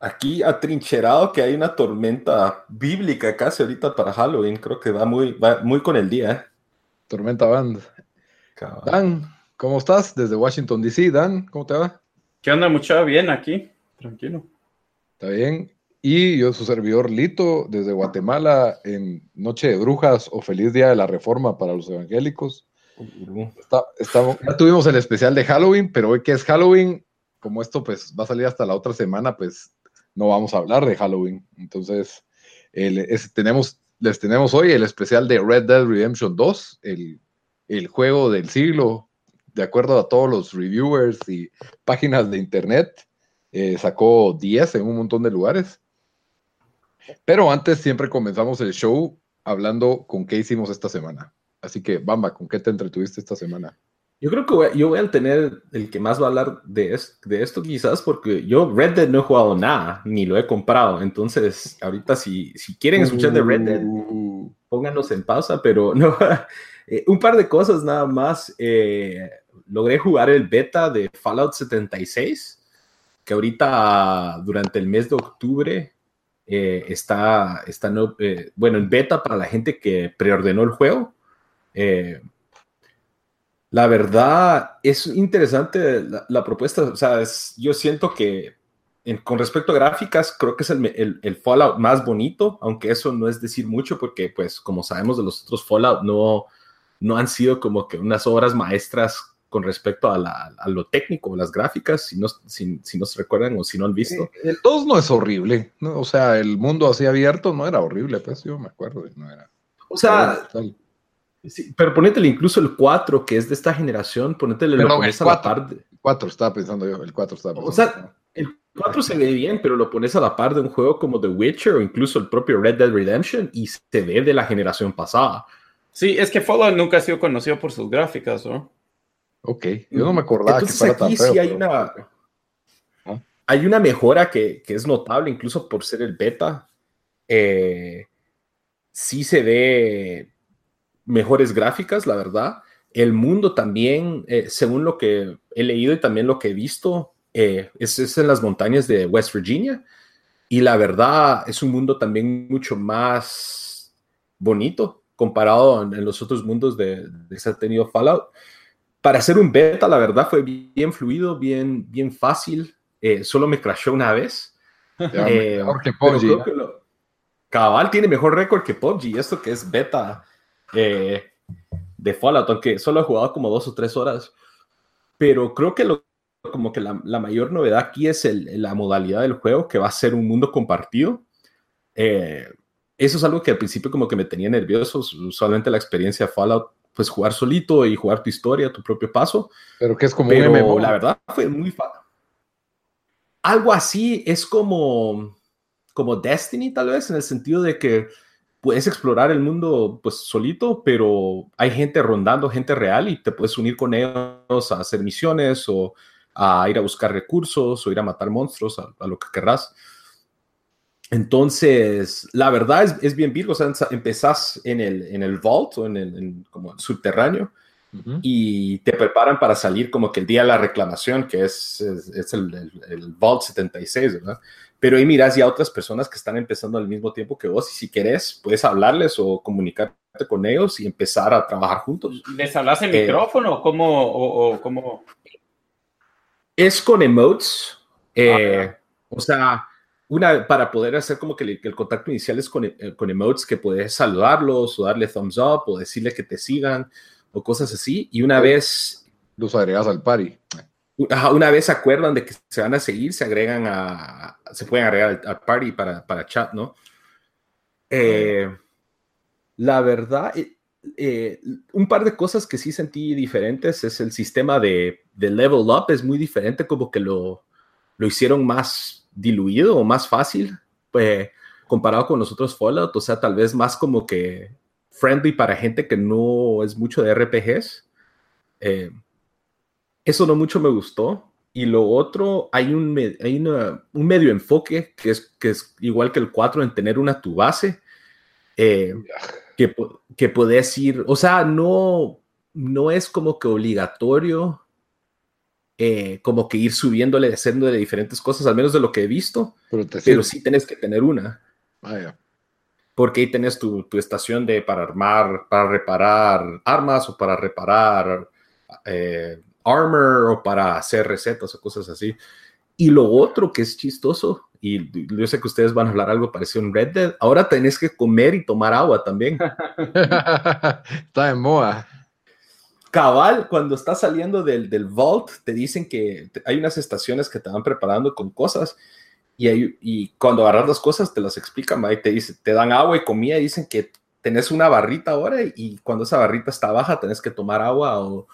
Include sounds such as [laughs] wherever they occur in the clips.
Aquí atrincherado que hay una tormenta bíblica casi ahorita para Halloween. Creo que va muy, va muy con el día. ¿eh? Tormenta Band. Dan, ¿cómo estás? Desde Washington, D.C. Dan, ¿cómo te va? ¿Qué onda, mucha? Bien aquí, tranquilo. Está bien. Y yo, su servidor Lito, desde Guatemala, en Noche de Brujas o Feliz Día de la Reforma para los evangélicos. ya tuvimos el especial de Halloween, pero hoy que es Halloween, como esto pues va a salir hasta la otra semana, pues no vamos a hablar de Halloween. Entonces, tenemos, les tenemos hoy el especial de Red Dead Redemption 2, el, juego del siglo, de acuerdo a todos los reviewers y páginas de internet. Eh, sacó 10 en un montón de lugares. Pero antes siempre comenzamos el show hablando con qué hicimos esta semana. Así que, Bamba, ¿con qué te entretuviste esta semana? Yo creo que yo voy a tener el que más va a hablar de, de esto quizás porque yo Red Dead no he jugado nada, ni lo he comprado. Entonces, ahorita si, si quieren escuchar de Red Dead, uh. pónganos en pausa, pero [laughs] no. Eh, un par de cosas nada más. Eh, logré jugar el beta de Fallout 76, que ahorita durante el mes de octubre eh, está, está no, bueno, en beta para la gente que preordenó el juego. La verdad es interesante la, propuesta. O sea, yo siento que con respecto a gráficas, creo que es el, el, Fallout más bonito, aunque eso no es decir mucho, porque, pues, como sabemos de los otros Fallout, no, no han sido como que unas obras maestras con respecto a, lo técnico, las gráficas, si no, si, si se recuerdan o si no han visto. Eh, el 2 no es horrible, ¿no? o sea, el mundo así abierto no era horrible, pues yo me acuerdo, no era. O sea, Sí, pero ponétele incluso el 4, que es de esta generación, ponétele lo pones a la par. El 4 estaba pensando yo, el 4 estaba pensando. O sea, el 4 se ve bien, pero lo pones a la par de un juego como The Witcher o incluso el propio Red Dead Redemption y se ve de la generación pasada. Sí, es que Fallout nunca ha sido conocido por sus gráficas, ¿no? Ok, yo no me acordaba Entonces, que aquí sí hay una... ¿Ah? Hay una mejora que, que, es notable, incluso por ser el beta. Eh, sí se ve mejores gráficas, la verdad. El mundo también, eh, según lo que he leído y también lo que he visto, eh, es, en las montañas de West Virginia. Y la verdad es un mundo también mucho más bonito comparado en, los otros mundos de, de que ha tenido Fallout. Para hacer un beta, la verdad fue bien fluido, bien, bien fácil. Eh, solo me crashó una vez. cabal tiene mejor récord que PUBG. Esto que es beta eh, de Fallout, aunque solo he jugado como dos o tres horas. Pero creo que lo, como que la, mayor novedad aquí es la modalidad del juego, que va a ser un mundo compartido. Eh, eso es algo que al principio como que me tenía nervioso. Usualmente la experiencia de Fallout, pues jugar solito y jugar tu historia, tu propio paso. Pero que es como Pero, La verdad fue muy fácil. Algo así es como, como Destiny, tal vez, en el sentido de que puedes explorar el mundo pues solito, pero hay gente rondando, gente real y te puedes unir con ellos a hacer misiones o a ir a buscar recursos o ir a matar monstruos, a, lo que querrás. Entonces, la verdad es, es bien virgo, o sea, empezás en el, en el vault o en el como subterráneo y te preparan para salir como que el día de la reclamación, que es, es, el, el, el, vault 76, ¿verdad? Pero ahí miras ya otras personas que están empezando al mismo tiempo que vos y si querés puedes hablarles o comunicarte con ellos y empezar a trabajar juntos. ¿Les hablas en eh, micrófono o cómo? Es con emotes. Eh, ah, o sea, una, para poder hacer como que el, contacto inicial es con, eh, con, emotes que puedes saludarlos o darle thumbs up o decirle que te sigan o cosas así. Y una vez... Los agregas al party. Una vez se acuerdan de que se van a seguir, se agregan a... Se pueden agregar al, party para, para, chat, ¿no? Eh, la verdad, eh, un par de cosas que sí sentí diferentes es el sistema de, de level up, es muy diferente, como que lo, lo hicieron más diluido o más fácil, pues, comparado con los otros Fallout, o sea, tal vez más como que friendly para gente que no es mucho de RPGs. Eh, eso no mucho me gustó. Y lo otro, hay un, hay un medio enfoque que es, que es igual que el 4 en tener una tu base. Eh, que, que puedes ir, o sea, no, no es como que obligatorio eh, como que ir subiéndole, haciéndole diferentes cosas, al menos de lo que he visto, pero, sí tenés que tener una. Ah, Porque ahí tenés tu, tu, estación de para armar, para reparar armas o para reparar eh, armor o para hacer recetas o cosas así. Y lo otro que es chistoso y yo sé que ustedes van a hablar algo parecido en Red Dead. Ahora tenés que comer y tomar agua también. [laughs] Está en moda. Cabal, cuando estás saliendo del, del vault, te dicen que hay unas estaciones que te van preparando con cosas y, y cuando agarras las cosas te las explican, y te, dice, te dan agua y comida y dicen que tenés una barrita ahora y cuando esa barrita está baja tenés que tomar agua o,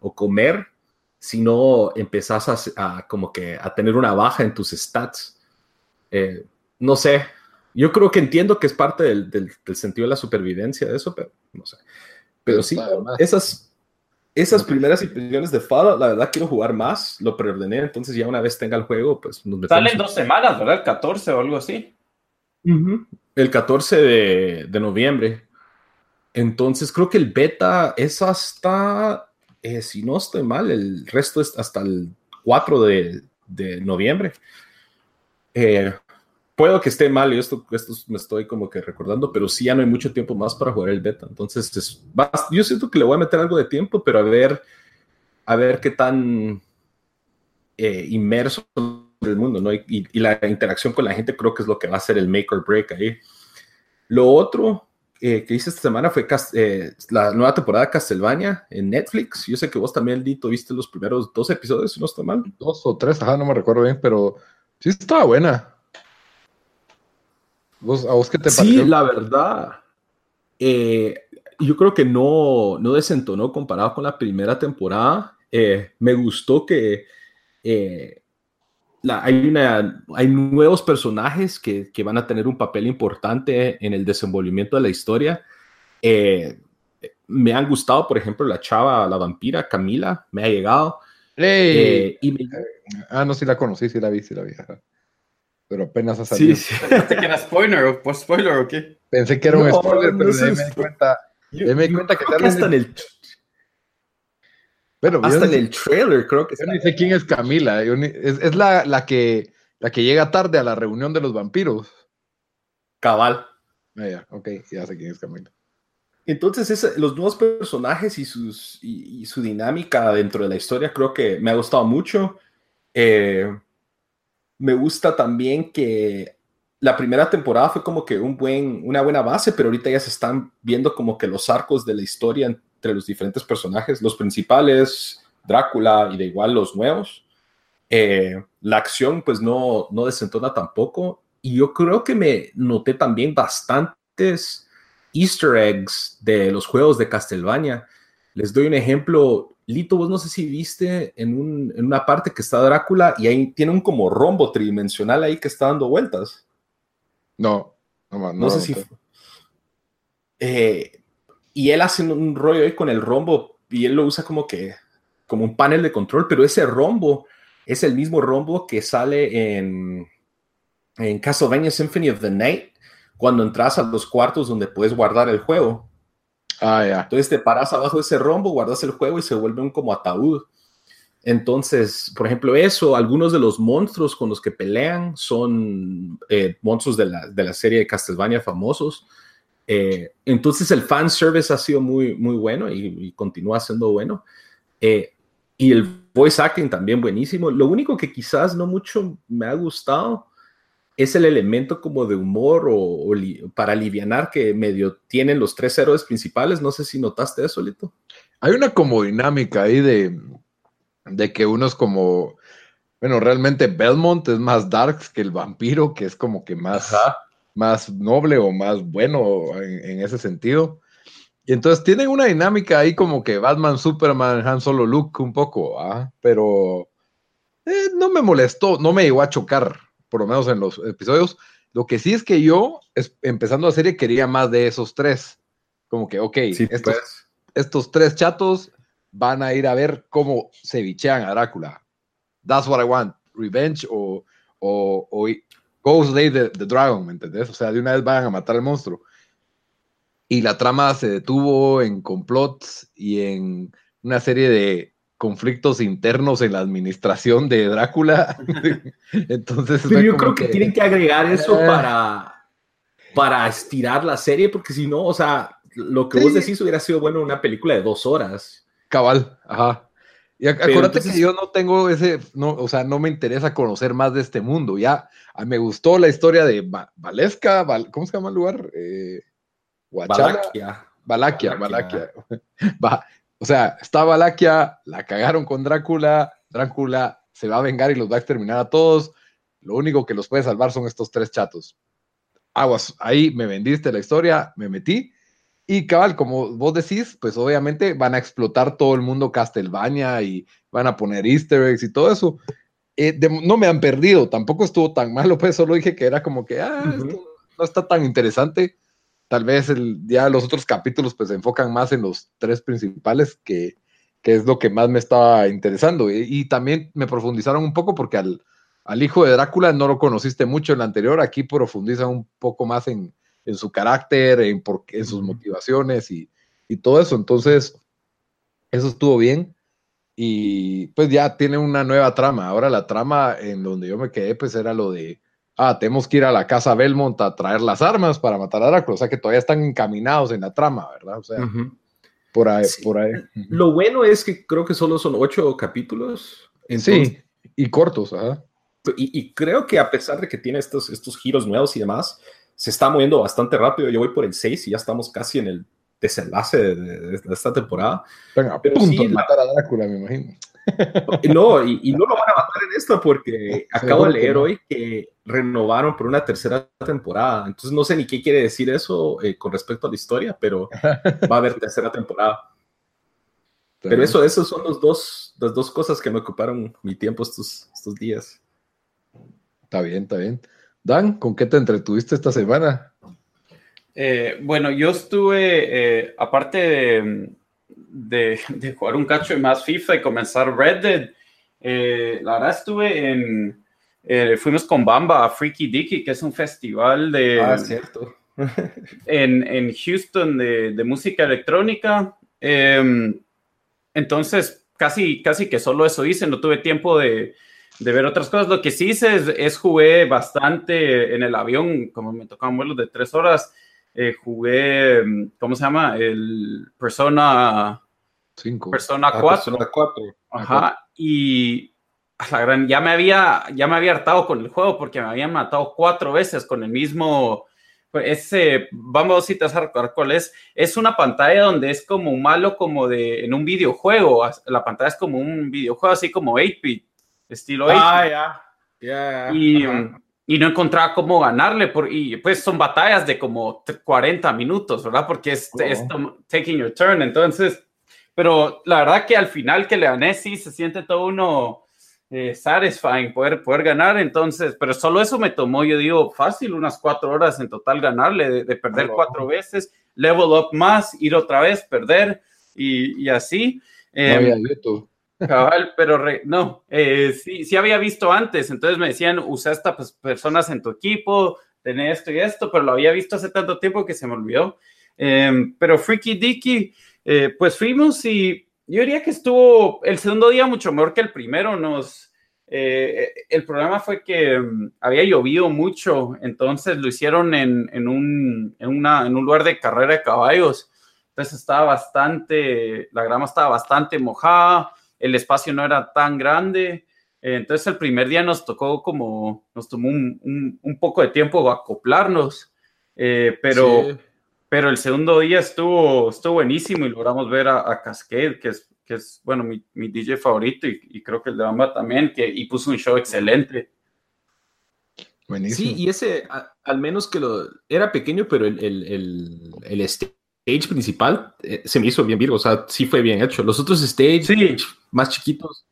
o comer, si no empezás a, como que a tener una baja en tus stats. Eh, no sé, yo creo que entiendo que es parte del, del, sentido de la supervivencia de eso, pero no sé. Pero sí, esas, esas primeras impresiones de Fallout, la verdad quiero jugar más, lo preordené, entonces ya una vez tenga el juego, pues nos metemos. Salen dos semanas, ¿verdad? El 14 o algo así. El 14 de, de, noviembre. Entonces creo que el beta es hasta, eh, si no estoy mal, el resto es hasta el 4 de, de noviembre. Eh, puedo que esté mal y esto, esto me estoy como que recordando, pero sí ya no hay mucho tiempo más para jugar el beta. Entonces, yo siento que le voy a meter algo de tiempo, pero a ver, a ver qué tan eh, inmerso en el mundo, ¿no? Y, la interacción con la gente creo que es lo que va a ser el make or break ahí. Lo otro eh, que hice esta semana fue la nueva temporada de Castlevania en Netflix. Yo sé que vos también, Dito, viste los primeros dos episodios, si no está mal. Dos o tres, ajá, no me recuerdo bien, pero Sí, estaba buena. ¿A vos qué te pareció? Sí, la verdad. Eh, yo creo que no, no desentonó comparado con la primera temporada. Eh, me gustó que eh, hay, una, hay nuevos personajes que, que, van a tener un papel importante en el desenvolvimiento de la historia. me han gustado, por ejemplo, la chava, la vampira, Camila, me ha llegado. Eh, ah, no, sí la conocí, sí la vi, sí la vi. Pero apenas ha salido. Sí, sí. [laughs] ¿Pensé que era spoiler o post spoiler o qué? Pensé que era un spoiler, pero me di cuenta. Yo, me di cuenta que hasta en el. Bueno, hasta en el trailer, creo que. Yo ni sé quién es Camila. es, es la, la, que, la que llega tarde a la reunión de los vampiros. Cabal. Ah, ya, ok, ya sé quién es Camila. Entonces, los nuevos personajes y, sus, y, su dinámica dentro de la historia creo que me ha gustado mucho. Eh, me gusta también que la primera temporada fue como que un buen, una buena base, pero ahorita ya se están viendo como que los arcos de la historia entre los diferentes personajes, los principales, Drácula y de igual los nuevos. Eh, la acción pues no, no desentona tampoco. Y yo creo que me noté también bastantes easter eggs de los juegos de Castlevania. Les doy un ejemplo. Lito, vos no sé si viste en, una parte que está Drácula y ahí tiene un como rombo tridimensional ahí que está dando vueltas. No, no, no, sé si... Eh, y él hace un rollo ahí con el rombo y él lo usa como que como un panel de control, pero ese rombo es el mismo rombo que sale en, en Castlevania Symphony of the Night, cuando entras a los cuartos donde puedes guardar el juego. Ah, ya. Entonces te paras abajo de ese rombo, guardas el juego y se vuelve un como ataúd. Entonces, por ejemplo, eso, algunos de los monstruos con los que pelean son eh, monstruos de la, de la, serie de Castlevania famosos. Eh, entonces el fan service ha sido muy, muy bueno y, continúa siendo bueno. Eh, Y el voice acting también buenísimo. Lo único que quizás no mucho me ha gustado es el elemento como de humor o, para alivianar que medio tienen los tres héroes principales. No sé si notaste eso, Lito. Hay una como dinámica ahí de, de que uno es como, bueno, realmente Belmont es más darks que el vampiro, que es como que más, más noble o más bueno en ese sentido. Y entonces tienen una dinámica ahí como que Batman, Superman, Han Solo, Luke un poco, ¿ah? pero eh, no me molestó, no me llegó a chocar, por lo menos en los episodios. Lo que sí es que yo, empezando la serie, quería más de esos tres. Como que, ok, estos, pues. estos, tres chatos van a ir a ver cómo se bichean a Drácula. That's what I want. Revenge o, o, o Ghost Day the, the Dragon, ¿me entendés? O sea, de una vez van a matar al monstruo y la trama se detuvo en complots y en una serie de conflictos internos en la administración de Drácula. [laughs] Entonces, yo creo que, tienen que agregar eso eh. para, para estirar la serie, porque si no, o sea, lo que vos decís hubiera sido bueno una película de dos horas. Cabal, ajá. Y acuérdate que yo no tengo ese, no, o sea, no me interesa conocer más de este mundo. Ya me gustó la historia de Valesca, ¿cómo se llama el lugar? Eh, Valaquia. Valaquia, Valaquia. [laughs] o sea, está Valaquia, la cagaron con Drácula, Drácula se va a vengar y los va a exterminar a todos. Lo único que los puede salvar son estos tres chatos. Aguas, ahí me vendiste la historia, me metí. Y cabal, como vos decís, pues obviamente van a explotar todo el mundo Castlevania y van a poner easter eggs y todo eso. Eh, no me han perdido, tampoco estuvo tan malo, pues solo dije que era como que, ah, no está tan interesante tal vez el, ya los otros capítulos pues se enfocan más en los tres principales, que, es lo que más me estaba interesando. Y, también me profundizaron un poco porque al, al, hijo de Drácula no lo conociste mucho en la anterior, aquí profundizan un poco más en, su carácter, en, por, en sus motivaciones y, y todo eso. Entonces, eso estuvo bien. Y pues ya tiene una nueva trama. Ahora la trama en donde yo me quedé pues era lo de ah, tenemos que ir a la casa Belmont a traer las armas para matar a Drácula, o sea que todavía están encaminados en la trama, ¿verdad? O sea, por ahí, por ahí. Lo bueno es que creo que solo son ocho capítulos. sí, y cortos, ajá. Y, creo que a pesar de que tiene estos, estos giros nuevos y demás, se está moviendo bastante rápido. Yo voy por el 6 y ya estamos casi en el desenlace de, esta temporada. Venga, Pero punto sí, matar a Drácula, me imagino. [laughs] No, y, no lo van a matar en esto porque [laughs] acabo de leer hoy que renovaron por una tercera temporada. Entonces no sé ni qué quiere decir eso eh, con respecto a la historia, pero va a haber [laughs] tercera temporada. Pero eso, esos son los dos, las dos cosas que me ocuparon mi tiempo estos, estos días. Está bien, está bien. Dan, ¿con qué te entretuviste esta semana? Eh, bueno, yo estuve, eh, aparte de, de, jugar un cacho de más FIFA y comenzar Red Dead, eh, la verdad estuve en, eh, fuimos con Bamba a Freaky Dicky, que es un festival de... Ah, cierto. [laughs] en, en, Houston de, de música electrónica. Em, entonces, casi, casi que solo eso hice, no tuve tiempo de, de ver otras cosas. Lo que sí hice es, es, jugué bastante en el avión, como me tocaban vuelos de tres horas, eh, jugué, ¿cómo se llama? El Persona 5. Persona 4. Ah, Persona 4. Ajá. Y la gran, ya me había, ya me había hartado con el juego porque me habían matado cuatro veces con el mismo. Pues, ese, vamos a recordar cuál es. Es una pantalla donde es como un malo, como de en un videojuego. La pantalla es como un videojuego, así como 8-bit, estilo 8 Ah, ya. y, y, no encontraba cómo ganarle. Por, y pues son batallas de como 40 minutos, ¿verdad? Porque es, es taking your turn. Entonces, pero la verdad que al final que le gané, sí se siente todo uno eh, satisfying poder, poder ganar. Entonces, pero solo eso me tomó, yo digo, fácil, unas cuatro horas en total ganarle, de, perder cuatro veces, level up más, ir otra vez, perder y, y así. Eh, Cabal, pero no, eh, sí, sí había visto antes, entonces me decían, usa estas pues, personas en tu equipo, tenés esto y esto, pero lo había visto hace tanto tiempo que se me olvidó. Em, pero Freaky Dicky, eh, pues fuimos y yo diría que estuvo el segundo día mucho mejor que el primero. Nos, eh, el problema fue que mm, había llovido mucho, entonces lo hicieron en, en, un, en, una, en un lugar de carrera de caballos. Entonces estaba bastante, la grama estaba bastante mojada el espacio no era tan grande. entonces el primer día nos tocó como, nos tomó un, un, poco de tiempo acoplarnos, eh, pero, pero el segundo día estuvo, estuvo buenísimo y logramos ver a, Cascade, que es, que es, bueno, mi, mi DJ favorito y, creo que el de Bamba también, que, y puso un show excelente. Buenísimo. Sí, y ese, al menos que lo, era pequeño, pero el, el, el, el stage principal eh, se me hizo bien virgo, o sea, sí fue bien hecho. Los otros stage más chiquitos,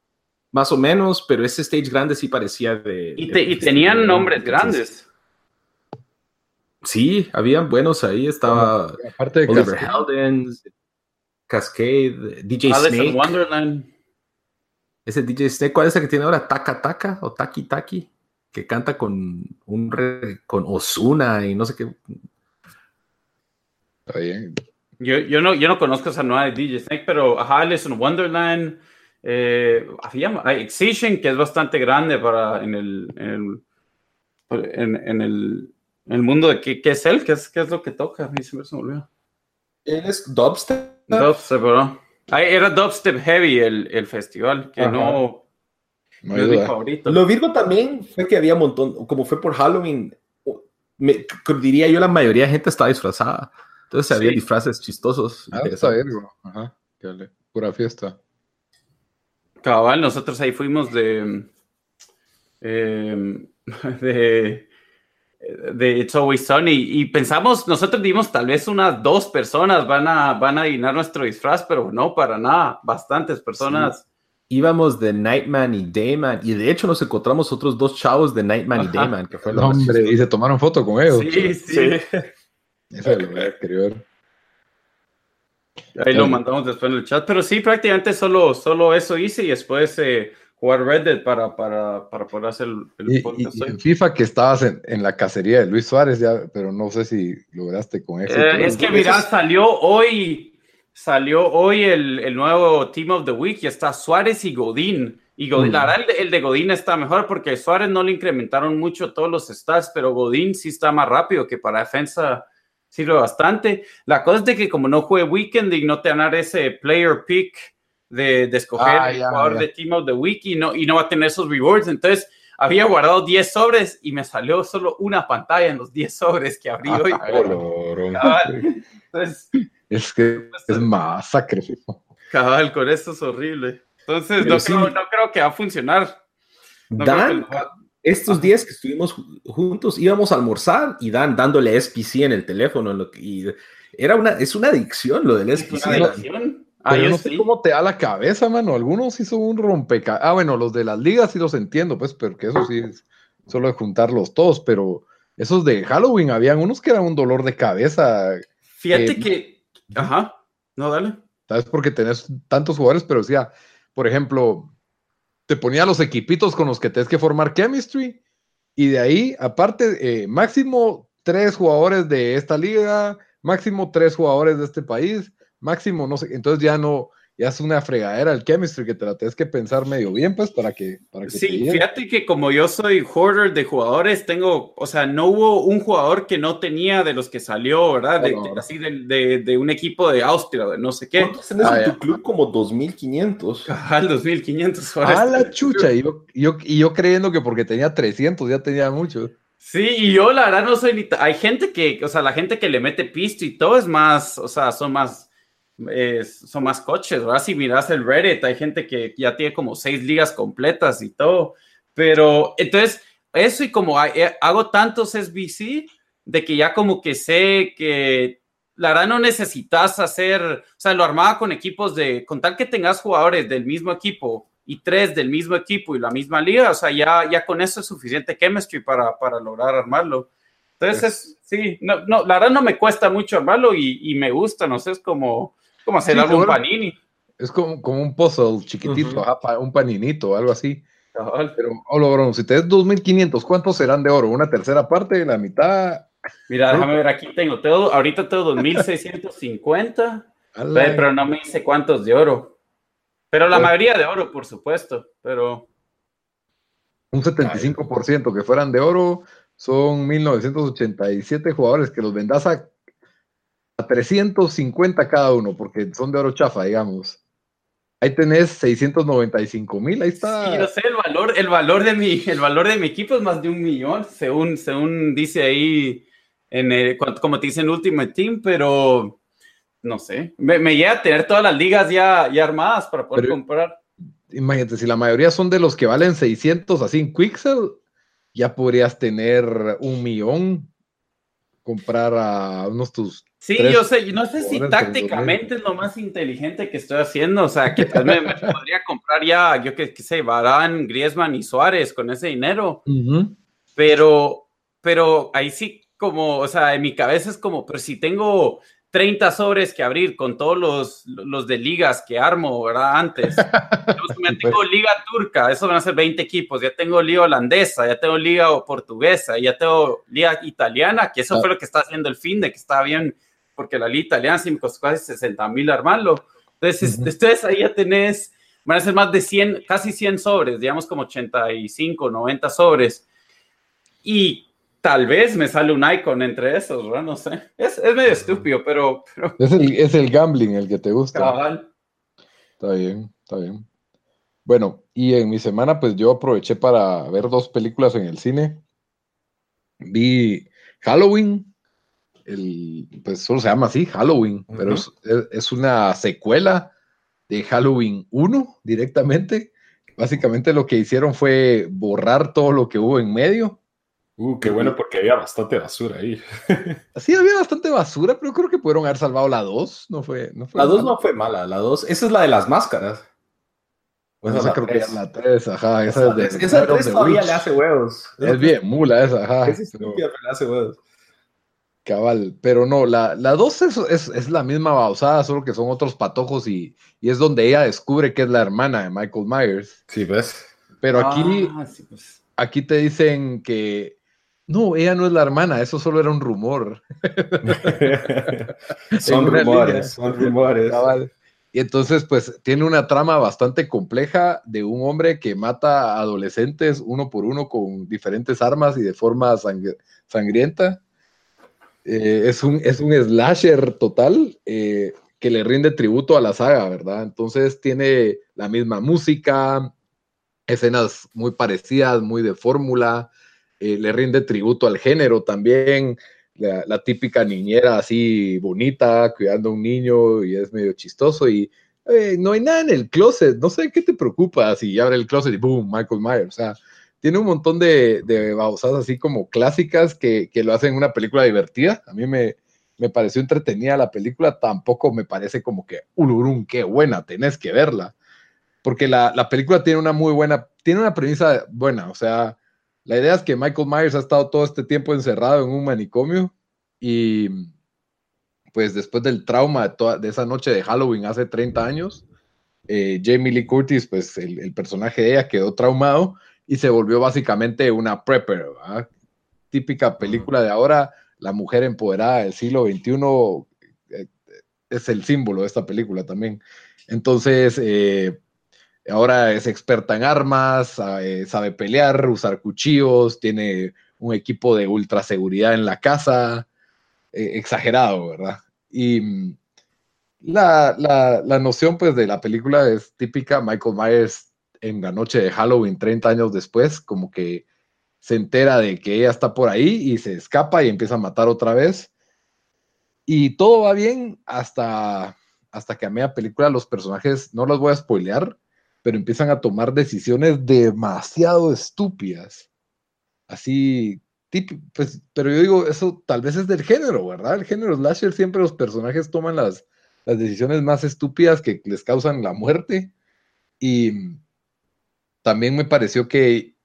más o menos, pero ese stage grande sí parecía de... Y, tenían nombres grandes. Sí, habían buenos ahí, estaba aparte de Oliver Cascade, DJ Snake. Wonderland. Ese DJ Snake, ¿cuál es el que tiene ahora? Taka Taka o Taki Taki, que canta con un con Osuna y no sé qué. Está bien. Yo, yo, no, yo no conozco esa nueva de DJ Snake, pero ajá, Alice Wonderland. Eh, hay Excision, que es bastante grande para en el, en el, en, el, el mundo de qué, qué, es él, qué es, qué es lo que toca. A mí siempre se me olvidó. Él es dubstep. Dubstep, ¿no? Era dubstep heavy el, el festival, que no, no, es mi favorito. Lo Virgo también fue que había un montón, como fue por Halloween, me, diría yo la mayoría de gente estaba disfrazada. Entonces había disfraces chistosos. Ah, está Virgo. Ajá. Pura fiesta. Cabal, nosotros ahí fuimos de. Eh, [laughs] de de It's Always Sunny y pensamos, nosotros dimos tal vez unas dos personas van a, van a adivinar nuestro disfraz, pero no, para nada, bastantes personas. Íbamos de Nightman y Dayman y de hecho nos encontramos otros dos chavos de Nightman y Dayman, que fue lo Hombre, y se tomaron foto con ellos. Sí, sí. [laughs] Eso es lo anterior. Ahí lo mandamos después en el chat, pero sí, prácticamente solo, solo eso hice y después... Eh, jugar Red Dead para, para, para poder hacer el, y, en FIFA que estabas en, en, la cacería de Luis Suárez, ya, pero no sé si lograste con eso. Eh, es que mira, salió hoy, salió hoy el, el, nuevo Team of the Week y está Suárez y Godín. Y Godín, la verdad, el, de Godín está mejor porque Suárez no le incrementaron mucho todos los stats, pero Godín sí está más rápido que para defensa sirve bastante. La cosa es de que como no juegue Weekend y no te van a dar ese player pick de, escoger ah, el jugador de Team of the Week y no, y no va a tener esos rewards. Entonces, había guardado 10 sobres y me salió solo una pantalla en los 10 sobres que abrí hoy. [laughs] Entonces, es que es masacre. Cabal, con esto es horrible. Entonces, no, creo, no, creo, que va a funcionar. Dan, estos días que estuvimos juntos, íbamos a almorzar y Dan dándole SPC en el teléfono. y era una, es una adicción lo del SPC. Ah, yo no sé cómo te da la cabeza, mano. Algunos hizo un rompecabezas. Ah, bueno, los de las ligas sí los entiendo, pues, porque eso sí es solo de juntarlos todos, pero esos de Halloween habían unos que eran un dolor de cabeza. Fíjate que. Ajá, no, dale. ¿Sabes? Porque tenés tantos jugadores, pero decía, por ejemplo, te ponía los equipitos con los que tienes que formar chemistry, y de ahí, aparte, eh, máximo tres jugadores de esta liga, máximo tres jugadores de este país máximo, no sé, entonces ya no, ya es una fregadera el chemistry que te la tienes que pensar medio bien, pues, para que... Para que sí, fíjate que como yo soy hoarder de jugadores, tengo, o sea, no hubo un jugador que no tenía de los que salió, ¿verdad? De, así de, de, un equipo de Austria, de no sé qué. ¿Cuántos tenés ah, en tu club? Como 2.500. Al 2.500. Ah, la chucha, y yo, yo, y yo creyendo que porque tenía 300 ya tenía mucho. Sí, y yo la verdad no soy Hay gente que, o sea, la gente que le mete pisto y todo es más, o sea, son más son más coches, ¿verdad? Si miras el Reddit, hay gente que ya tiene como seis ligas completas y todo. Pero entonces, eso y como eh, hago tantos SBC, de que ya como que sé que la verdad no necesitas hacer, o sea, lo armaba con equipos de, con tal que tengas jugadores del mismo equipo y tres del mismo equipo y la misma liga, o sea, ya, ya con eso es suficiente chemistry para, para lograr armarlo. Entonces, sí, no, no, la verdad no me cuesta mucho armarlo y, y me gusta, no sé, es como, como hacer algo un panini. Es como, como un puzzle chiquitito, un paninito, algo así. Pero, Olo, si te des 2.500, ¿cuántos serán de oro? ¿Una tercera parte? ¿La mitad? Mira, déjame ver, aquí tengo todo, ahorita tengo 2.650, pero no me dice cuántos de oro. Pero la mayoría de oro, por supuesto, pero... Un 75% que fueran de oro son 1.987 jugadores que los vendas a a 350 cada uno, porque son de oro chafa, digamos. Ahí tenés 695 mil, ahí está. Sí, yo sé, el valor, el valor de mi, el valor de mi equipo es más de un millón, según, según dice ahí en el, como te dice en Ultimate Team, pero no sé, me, me, llega a tener todas las ligas ya, ya armadas para poder comprar. Imagínate, si la mayoría son de los que valen 600 así en Quixel, ya podrías tener un millón, comprar a unos tus Sí, yo sé, no sé si tácticamente es lo más inteligente que estoy haciendo, o sea, que tal vez me podría comprar ya, yo qué, sé, Barán, Griezmann y Suárez con ese dinero, pero, pero ahí sí como, o sea, en mi cabeza es como, pero si tengo 30 sobres que abrir con todos los, los de ligas que armo, ¿verdad? Antes. [laughs] ya tengo liga turca, eso van a ser 20 equipos, ya tengo liga holandesa, ya tengo liga portuguesa, ya tengo liga italiana, que eso ah. fue lo que está haciendo el fin de que estaba bien porque la liga italiana sí me costó casi 60 mil armarlo. Entonces, ustedes ahí ya tenés, van a ser más de 100, casi 100 sobres, digamos como 85, 90 sobres. Y tal vez me sale un icon entre esos, ¿no? No sé. Es, es medio estúpido, pero... Es, el, es, el, gambling el que te gusta. Cabal. Está bien, está bien. Bueno, y en mi semana, pues yo aproveché para ver dos películas en el cine. Vi Halloween, el, pues solo se llama así, Halloween, pero es, una secuela de Halloween 1 directamente. Básicamente lo que hicieron fue borrar todo lo que hubo en medio. Uh, qué bueno porque había bastante basura ahí. [laughs] sí, había bastante basura, pero creo que pudieron haber salvado la 2. No fue, no la 2 no fue mala, la 2. Esa es la de las máscaras. esa creo que es la 3, ajá. Esa, esa, es de, esa 3 todavía le hace huevos. Es bien mula esa, ajá. Es estúpida, pero le hace huevos. Cabal, pero no, la, la 2 es, es, la misma bausada, solo que son otros patojos y, y, es donde ella descubre que es la hermana de Michael Myers. Sí, pues. Pero aquí, ah, pues. aquí te dicen que no, ella no es la hermana, eso solo era un rumor. [laughs] son rumores, son rumores. Y entonces, pues, tiene una trama bastante compleja de un hombre que mata a adolescentes uno por uno con diferentes armas y de forma sangrienta eh, es, un, es un slasher total eh, que le rinde tributo a la saga, ¿verdad? Entonces tiene la misma música, escenas muy parecidas, muy de fórmula, eh, le rinde tributo al género también, la, típica niñera así bonita, cuidando a un niño y es medio chistoso y no hay nada en el closet, no sé qué te preocupa si abre el closet y boom, Michael Myers, o sea, tiene un montón de, de babosadas así como clásicas que, que, lo hacen una película divertida. A mí me, me pareció entretenida la película, tampoco me parece como que, ururum, qué buena, tenés que verla. Porque la, la, película tiene una muy buena, tiene una premisa buena, o sea, la idea es que Michael Myers ha estado todo este tiempo encerrado en un manicomio y pues después del trauma de, toda, de esa noche de Halloween hace 30 años, eh, Jamie Lee Curtis, pues el, el, personaje de ella quedó traumado y se volvió básicamente una prepper, típica película de ahora, la mujer empoderada del siglo XXI eh, es el símbolo de esta película también. Entonces, eh, ahora es experta en armas, sabe, pelear, usar cuchillos, tiene un equipo de ultra seguridad en la casa, eh, exagerado, ¿verdad? Y mm, la, la, la, noción pues de la película es típica, Michael Myers en la noche de Halloween, 30 años después, como que se entera de que ella está por ahí y se escapa y empieza a matar otra vez. Y todo va bien hasta, hasta que a media película los personajes, no los voy a spoilear, pero empiezan a tomar decisiones demasiado estúpidas. Así, pues, pero yo digo, eso tal vez es del género, ¿verdad? El género slasher siempre los personajes toman las, las decisiones más estúpidas que les causan la muerte. Y también me pareció que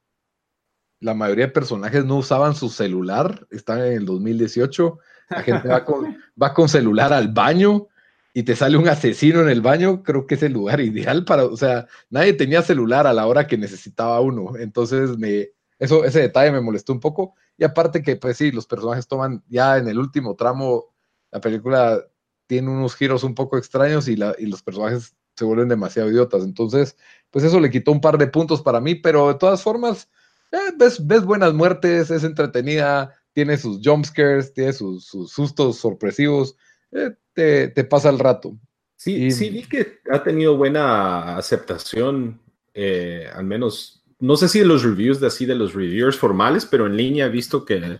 la mayoría de personajes no usaban su celular, están en el 2018, la gente va con, [laughs] va con celular al baño y te sale un asesino en el baño, creo que es el lugar [laughs] ideal para, o sea, nadie tenía celular a la hora que necesitaba uno, entonces me, eso, ese detalle me molestó un poco, y aparte que, pues sí, los personajes toman, ya en el último tramo, la película tiene unos giros un poco extraños y, la, y los personajes se vuelven demasiado idiotas. Entonces, pues eso le quitó un par de puntos para mí, pero de todas formas, eh, ves, ves, buenas muertes, es entretenida, tiene sus jumpscares, tiene sus, sustos sorpresivos, eh, te, te, pasa el rato. Sí, sí vi que ha tenido buena aceptación, eh, al menos, no sé si de los reviews de así, de los reviewers formales, pero en línea he visto que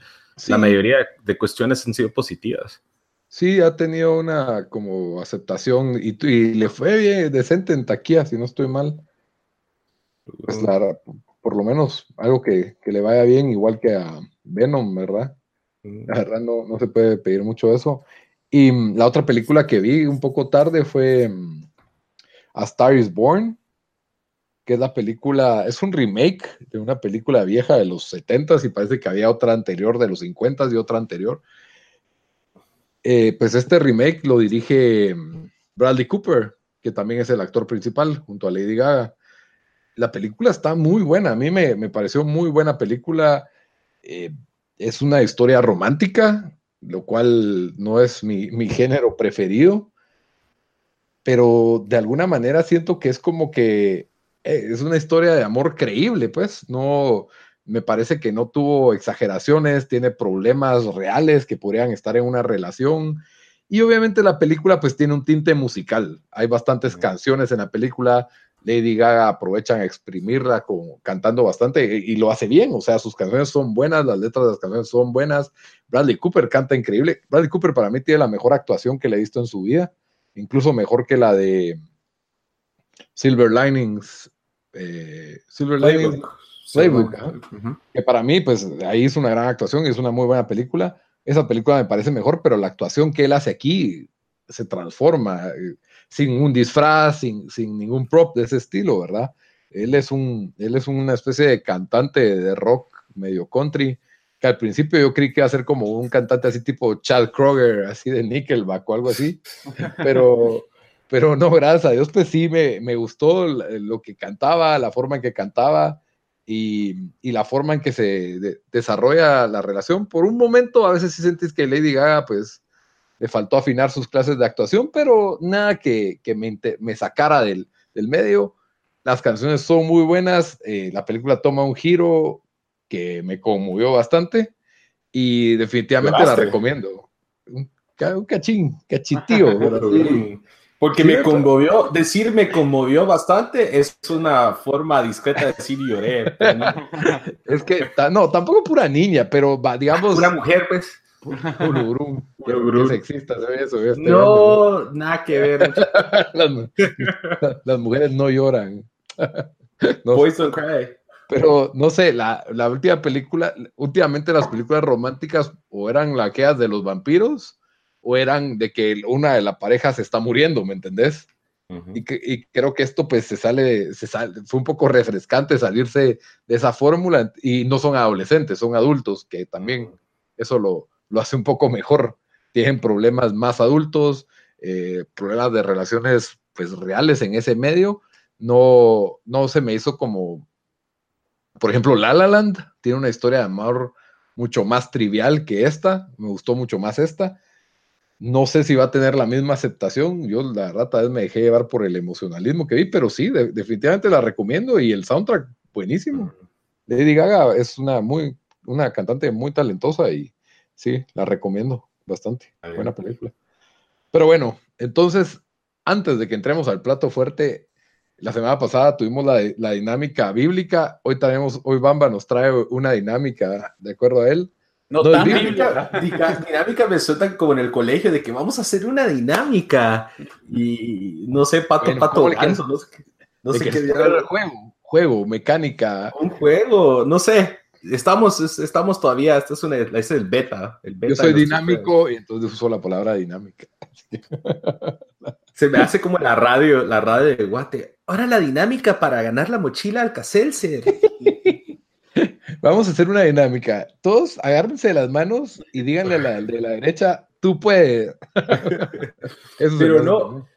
la mayoría de cuestiones han sido positivas. Sí, ha tenido una como aceptación y, le fue bien decente en taquilla, si no estoy mal. Pues por lo menos algo que, le vaya bien, igual que a Venom, ¿verdad? La verdad no, no se puede pedir mucho eso. Y mm, la otra película que vi un poco tarde fue mm, A Star is Born, que es la película, es un remake de una película vieja de los 70s y parece que había otra anterior de los 50s y otra anterior. Eh, pues este remake lo dirige mm, Bradley Cooper, que también es el actor principal junto a Lady Gaga. La película está muy buena, a mí me, pareció muy buena película. Eh, es una historia romántica, lo cual no es mi, género preferido, pero de alguna manera siento que es como que eh, es una historia de amor creíble, pues, no, me parece que no tuvo exageraciones, tiene problemas reales que podrían estar en una relación. Y obviamente la película pues tiene un tinte musical. Hay bastantes canciones en la película, Lady Gaga aprovechan a exprimirla como cantando bastante y, lo hace bien, o sea, sus canciones son buenas, las letras de las canciones son buenas. Bradley Cooper canta increíble. Bradley Cooper para mí tiene la mejor actuación que le he visto en su vida, incluso mejor que la de Silver Linings. Eh, Silver Linings. Playbook, que para mí, pues ahí es una gran actuación y es una muy buena película. Esa película me parece mejor, pero la actuación que él hace aquí se transforma. Sin un disfraz, sin, sin ningún prop de ese estilo, ¿verdad? Él es, un, él es una especie de cantante de rock medio country, que al principio yo creí que iba a ser como un cantante así tipo Chad Kroger, así de Nickelback o algo así, [laughs] pero, pero no, gracias a Dios, pues sí, me, me gustó lo que cantaba, la forma en que cantaba y, y la forma en que se desarrolla la relación. Por un momento a veces sí sentís que Lady Gaga, pues, le faltó afinar sus clases de actuación, pero nada que, me, sacara del, medio. Las canciones son muy buenas, eh, la película toma un giro que me conmovió bastante y definitivamente la recomiendo. Un, cachín, cachitío. Porque me conmovió, decir me conmovió bastante es una forma discreta de decir lloré. [laughs] es que, no, tampoco pura niña, pero digamos. Pura mujer, pues. Puro sexista [laughs] eso. Este no, nada que ver. [laughs] [laughs] las, mujeres no lloran. Boys don't cry. Pero no sé, la, la, última película, últimamente las películas románticas o eran laqueas de los vampiros o eran de que una de la pareja se está muriendo, ¿me entendés? y, y, creo que esto pues se sale, se sale, fue un poco refrescante salirse de esa fórmula y no son adolescentes, son adultos que también eso lo, lo hace un poco mejor. Tienen problemas más adultos, eh, problemas de relaciones pues reales en ese medio. No, no se me hizo como, por ejemplo, La La Land tiene una historia de amor mucho más trivial que esta. Me gustó mucho más esta. No sé si va a tener la misma aceptación. Yo la verdad tal vez me dejé llevar por el emocionalismo que vi, pero sí, definitivamente la recomiendo y el soundtrack buenísimo. Lady Gaga es una muy una cantante muy talentosa y sí, la recomiendo bastante. Buena película. Pero bueno, entonces, antes de que entremos al plato fuerte, la semana pasada tuvimos la, dinámica bíblica. Hoy tenemos, hoy Bamba nos trae una dinámica, ¿de acuerdo a él? No, dinámica, [laughs] dinámica me suelta como en el colegio de que vamos a hacer una dinámica y no sé, pato, pato, no sé, qué juego, juego, mecánica. Un juego, no sé, Estamos, estamos todavía, esto es, una, es el beta, el Yo soy dinámico y entonces uso la palabra dinámica. [laughs] Se me hace como la radio, la radio de Guate. Ahora la dinámica para ganar la mochila al Caselser. [laughs] Vamos a hacer una dinámica. Todos agárrense de las manos y díganle a la de la derecha, tú puedes. [laughs] Pero no,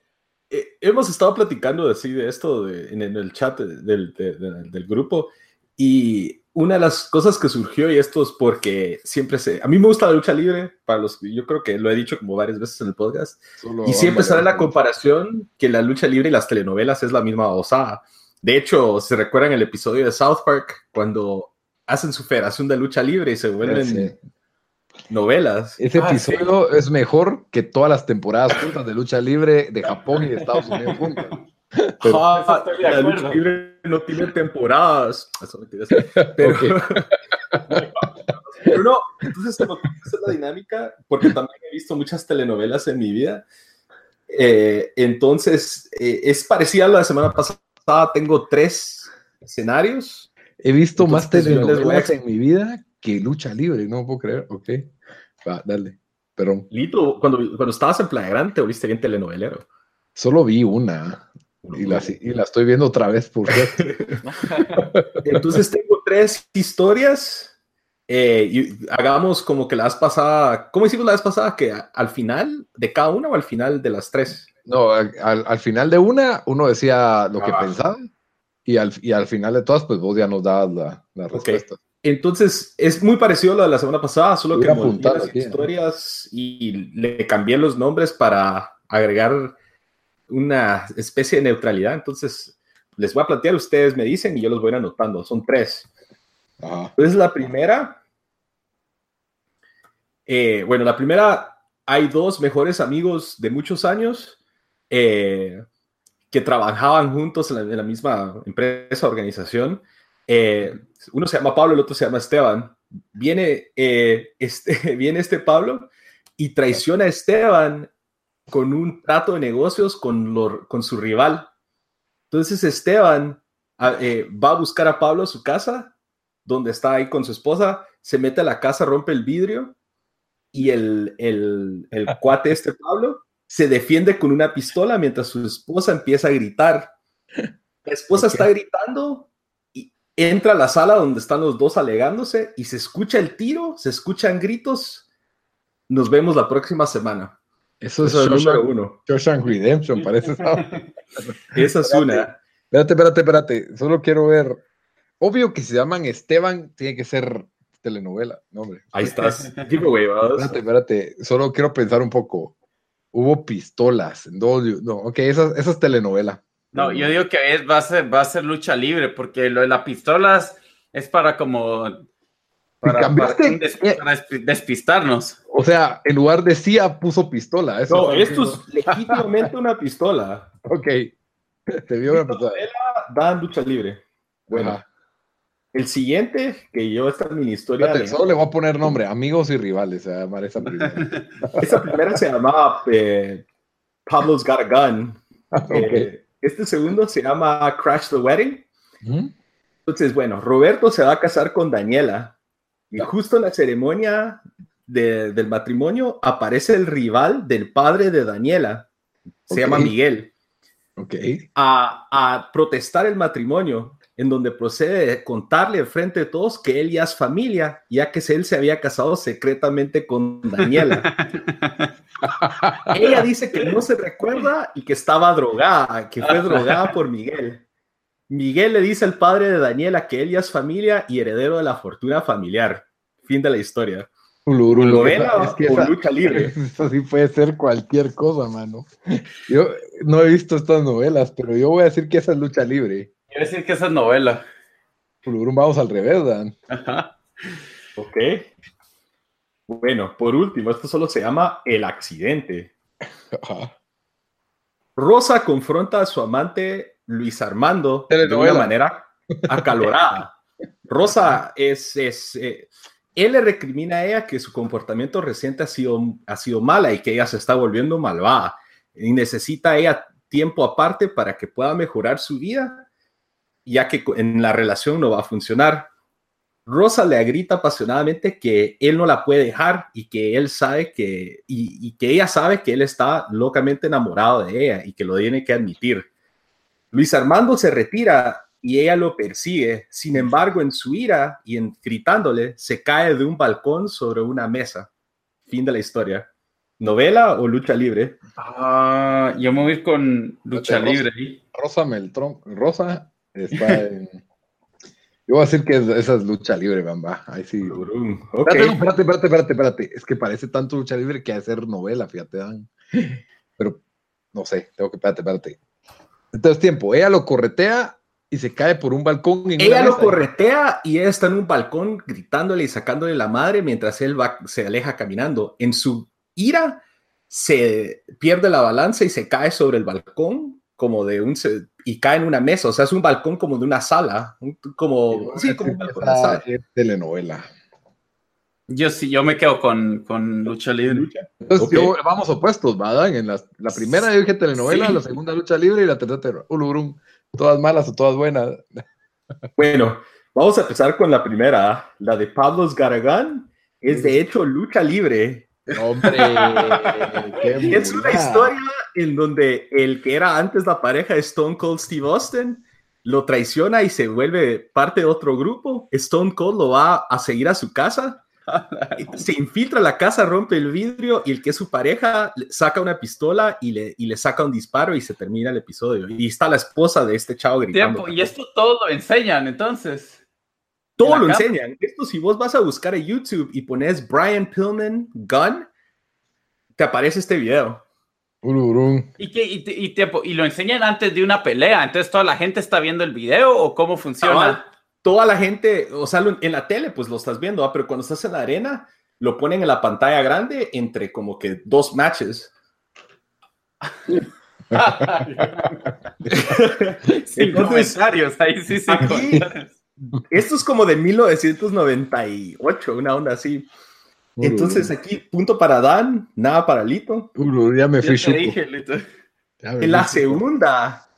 eh, hemos estado platicando así de esto en, el chat del, del grupo y una de las cosas que surgió, y esto es porque siempre se. A mí me gusta la lucha libre, para los yo creo que lo he dicho como varias veces en el podcast, y siempre sale la comparación que la lucha libre y las telenovelas es la misma osada. De hecho, se recuerdan el episodio de South Park cuando hacen su federación de lucha libre y se vuelven novelas. Ese ah, episodio es mejor que todas las temporadas juntas de lucha libre de Japón y de Estados Unidos juntas. ah, la lucha libre no tiene temporadas. Eso [laughs] Pero, [laughs] pero no, entonces esa es la dinámica, porque también he visto muchas telenovelas en mi vida. Eh, entonces, eh, es parecida a la semana pasada. Tengo tres escenarios. He visto más telenovelas en mi vida que lucha libre, no puedo creer. Ok, va, dale. Perdón. Lito, cuando, cuando estabas en Playa Grande, te volviste bien telenovelero. Solo vi una. Y la, y la, estoy viendo otra vez, por cierto. [laughs] Entonces tengo tres historias. Eh, y hagamos como que la vez pasada, ¿cómo hicimos la vez pasada? ¿Que al final de cada una o al final de las tres? No, al, al final de una, uno decía lo que ah. pensaba y al, y al final de todas, pues vos ya nos dabas la, la respuesta. Entonces, es muy parecido a lo de la semana pasada, solo que apuntar las historias y le cambié los nombres para agregar una especie de neutralidad. Entonces, les voy a plantear, ustedes me dicen y yo los voy a ir anotando. Son tres. Entonces, la primera, eh, bueno, la primera, hay dos mejores amigos de muchos años eh, que trabajaban juntos en la, en la misma empresa, organización eh, uno se llama Pablo, el otro se llama Esteban. Viene, este, [laughs] viene este Pablo y traiciona a Esteban con un trato de negocios con, con su rival. Entonces Esteban ah, eh, va a buscar a Pablo a su casa, donde está ahí con su esposa, se mete a la casa, rompe el vidrio y el, el, el [laughs] cuate este Pablo se defiende con una pistola mientras su esposa empieza a gritar. La esposa está gritando entra a la sala donde están los dos alegándose y se escucha el tiro, se escuchan gritos. Nos vemos la próxima semana. Eso es, el número uno. Shawshank Redemption, parece. [laughs] Esa es una. Espérate, espérate, espérate. Solo quiero ver. Obvio que si se llaman Esteban, tiene que ser telenovela. No, hombre. Ahí estás. espérate, espérate. Solo quiero pensar un poco. Hubo pistolas. No, no ok, esa, esa es telenovela. No, yo digo que es, va, a ser, va a ser lucha libre, porque lo de las pistolas es para como... Para, despistarnos. O sea, en lugar de CIA puso pistola. no, esto es legítimamente una pistola. [laughs] Ok. [laughs] Te vio una pistola. Dan lucha libre. Bueno. El siguiente, que yo esta en mi historia. solo le voy a poner nombre, amigos y rivales, se va esa primera. [laughs] esa primera se llamaba eh, Pablo's Got a Gun. okay. Este segundo se llama Crash the Wedding. Entonces, bueno, Roberto se va a casar con Daniela y justo en la ceremonia del matrimonio aparece el rival del padre de Daniela. Se llama Miguel. A, a, protestar el matrimonio, en donde procede a contarle frente de todos que él ya es familia, ya que él se había casado secretamente con Daniela. [laughs] Ella dice que no se recuerda y que estaba drogada, que fue drogada por Miguel. Miguel le dice al padre de Daniela que él ya es familia y heredero de la fortuna familiar. Fin de la historia. Novela es que o lucha libre. [laughs] Eso sí puede ser cualquier cosa, mano. Yo no he visto estas novelas, pero yo voy a decir que esa es lucha libre. A decir que esa es novela. vamos al revés, Dan. Ok. Bueno, por último, esto solo se llama el accidente. Rosa confronta a su amante Luis Armando de una manera acalorada. [laughs] Rosa es, es eh, él le recrimina a ella que su comportamiento reciente ha sido, ha sido mala y que ella se está volviendo malvada y necesita ella tiempo aparte para que pueda mejorar su vida, ya que en la relación no va a funcionar. Rosa le grita apasionadamente que él no la puede dejar y que él sabe que, y, que ella sabe que él está locamente enamorado de ella y que lo tiene que admitir. Luis Armando se retira y ella lo persigue. Sin embargo, en su ira y en gritándole, se cae de un balcón sobre una mesa. Fin de la historia. ¿Novela o lucha libre? Ah, yo me voy con lucha libre. Rosa Meltrón. Rosa está [laughs] en yo voy a decir que esa es lucha libre, bamba. Ahí sí. Okay. Espérate, espérate, espérate, espérate, Es que parece tanto lucha libre que hacer novela, fíjate, Dan. Pero no sé, tengo que, espérate, espérate. Entonces, tiempo, ella lo corretea y se cae por un balcón. ella lo corretea y ella está en un balcón gritándole y sacándole la madre mientras él va, se aleja caminando. En su ira, se pierde la balanza y se cae sobre el balcón como de un y cae en una mesa, o sea, es un balcón como de una sala, como, sí, como un balcón de sala. telenovela. Yo sí, yo me quedo con, con lucha libre. Entonces, vamos opuestos, ¿verdad? En la, la, primera yo dije telenovela, la segunda lucha libre y la tercera ulubrum. Todas malas o todas buenas. [laughs] Bueno, vamos a empezar con la primera, la de Pablo Garagán. Es de hecho lucha libre. Hombre, [laughs] es una historia en donde el que era antes la pareja Stone Cold Steve Austin lo traiciona y se vuelve parte de otro grupo. Stone Cold lo va a seguir a su casa [laughs] se infiltra la casa, rompe el vidrio y el que es su pareja saca una pistola y le, y le saca un disparo y se termina el episodio. Y está la esposa de este chavo gritando. y esto todo lo enseñan entonces. Todo lo enseñan. Esto si vos vas a buscar en YouTube y pones Brian Pillman Gun, te aparece este video. ¿Y, qué, y, y, lo enseñan antes de una pelea, entonces toda la gente está viendo el video o cómo funciona toda la gente, o sea, en la tele pues lo estás viendo, pero cuando estás en la arena, lo ponen en la pantalla grande entre como que dos matches. [laughs] Sin comentarios, ahí sí, sí. esto es como de 1998, una onda así. Entonces aquí, punto para Dan, nada para Lito. ya me fui En la segunda,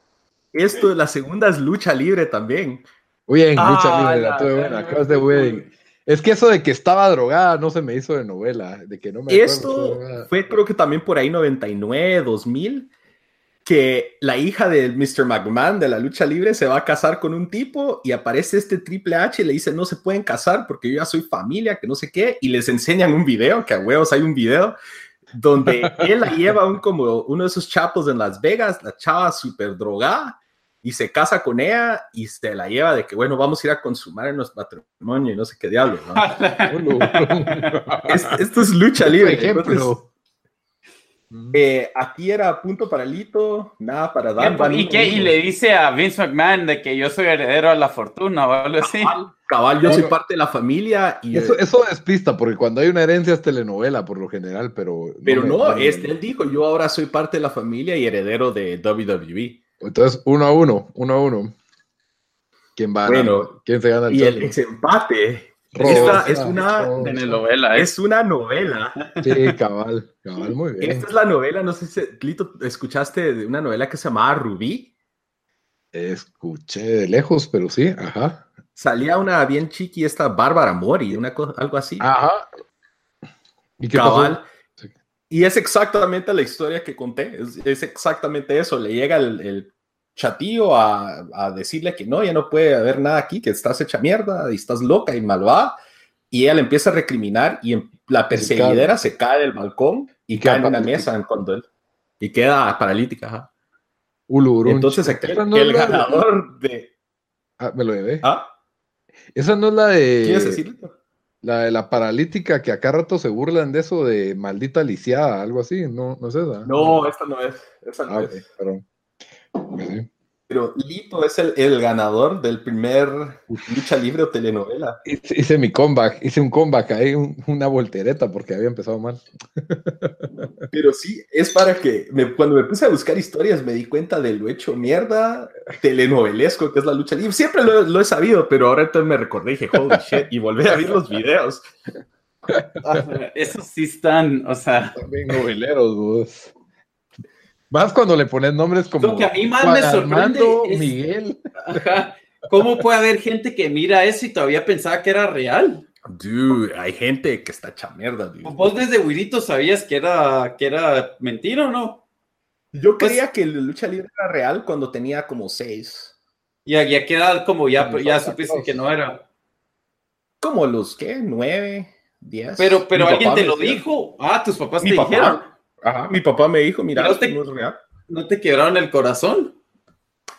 esto, la segunda es lucha libre también. Oye, en lucha libre, la tuve buena, Cross the Wedding. Es que eso de que estaba drogada no se me hizo de novela, de que no me Esto fue creo que también por ahí 99, 2000, que la hija de Mr. McMahon de la lucha libre se va a casar con un tipo y aparece este Triple H y le dice no se pueden casar porque yo ya soy familia, que no sé qué, y les enseñan un video, que a huevos hay un video, donde [laughs] él la lleva un, como uno de esos chapos en Las Vegas, la chava súper drogada, y se casa con ella y se la lleva de que, bueno, vamos a ir a consumar en nuestro matrimonio y no sé qué diablo, [laughs] esto es lucha libre. ejemplo. Eh, aquí era punto para Lito, nada para dar. ¿Y, qué? y le dice a Vince McMahon de que yo soy heredero a la fortuna o algo así. Cabal, yo soy parte de la familia. y Eso, eso es pista, porque cuando hay una herencia es telenovela por lo general, pero... Pero no, este, él dijo, yo ahora soy parte de la familia y heredero de WWE. Entonces, uno a uno, uno a uno. ¿Quién va? Bueno, ¿quién se gana el Y el desempate. Esta es una novela. ¿eh? Es una novela. Sí, cabal, cabal, muy bien. Esta es la novela, no sé si, Lito, ¿escuchaste de una novela que se llamaba Rubí? Escuché de lejos, pero sí, ajá. Salía una bien chiqui, esta Bárbara Mori, una cosa, algo así. Ajá. ¿Y qué cabal. Y es exactamente la historia que conté, es, exactamente eso. Le llega el, chatío a, decirle que no, ya no puede haber nada aquí, que estás hecha mierda y estás loca y malvada. Y ella le empieza a recriminar y la perseguidera se cae del balcón y, cae en una mesa cuando él, y queda paralítica. Entonces, el, ganador de. Ah, me lo llevé. ¿Ah? Esa no es la de. ¿Quieres decirlo? La de la paralítica, que acá rato se burlan de eso de maldita lisiada, algo así, ¿no, no es esa? No, esta no es. Esa no ah, es. Pero, pues pero Lito es el, ganador del primer lucha libre o telenovela. Hice, mi comeback, hice un comeback ahí, una voltereta porque había empezado mal. Pero sí, es para que cuando me puse a buscar historias me di cuenta de lo hecho mierda telenovelesco que es la lucha libre. Siempre lo, he sabido, pero ahora entonces me recordé y dije, holy shit, y volví a ver los videos. [laughs] Esos sí están, o sea. También noveleros, vos. Más cuando le pones nombres como. Lo que a mí más me sorprende. Miguel. ¿Cómo puede haber gente que mira eso y todavía pensaba que era real? Dude, hay gente que está hecha mierda, dude. ¿Vos desde Wirito sabías que era, que era mentira o no? Yo pues creía que la lucha libre era real cuando tenía como seis. Ya, ya queda como ya, ya supiste que no era. Como los, ¿qué? ¿Nueve? ¿Diez? Pero, pero alguien te lo dijo. Ah, tus papás te dijeron. Ajá, mi papá me dijo, mira, no te, no es real. ¿No te quebraron el corazón?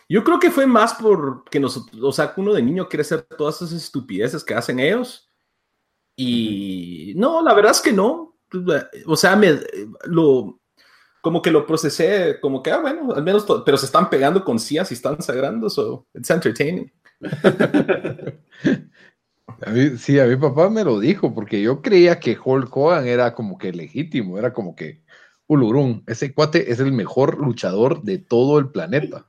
Yo creo que fue más porque nosotros, o sea, uno de niño quiere hacer todas esas estupideces que hacen ellos. Y no, la verdad es que no. O sea, me, lo, como que lo procesé, como que, ah, bueno, al menos, pero se están pegando con sillas y están sagrando, so it's entertaining. sí, a mi papá me lo dijo, porque yo creía que Hulk Hogan era como que legítimo, era como que Ulurun, ese cuate es el mejor luchador de todo el planeta.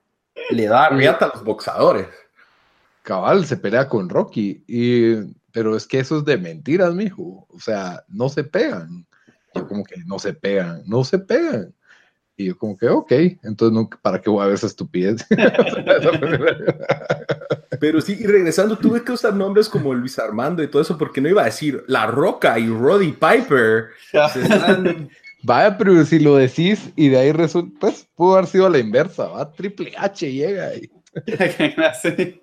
Le da riata a los boxadores. Cabal se pelea con Rocky, y, pero es que eso es de mentiras, mijo. O sea, no se pegan. Yo como que no se pegan, no se pegan. Y yo como que, ok, entonces ¿para qué voy a ver esa estupidez? [laughs] Pero sí, y regresando, tuve que usar nombres como Luis Armando y todo eso, porque no iba a decir La Roca y Roddy Piper. [laughs] Vaya, pero si lo decís y de ahí resulta, pues pudo haber sido a la inversa, va, Triple H llega y... [laughs]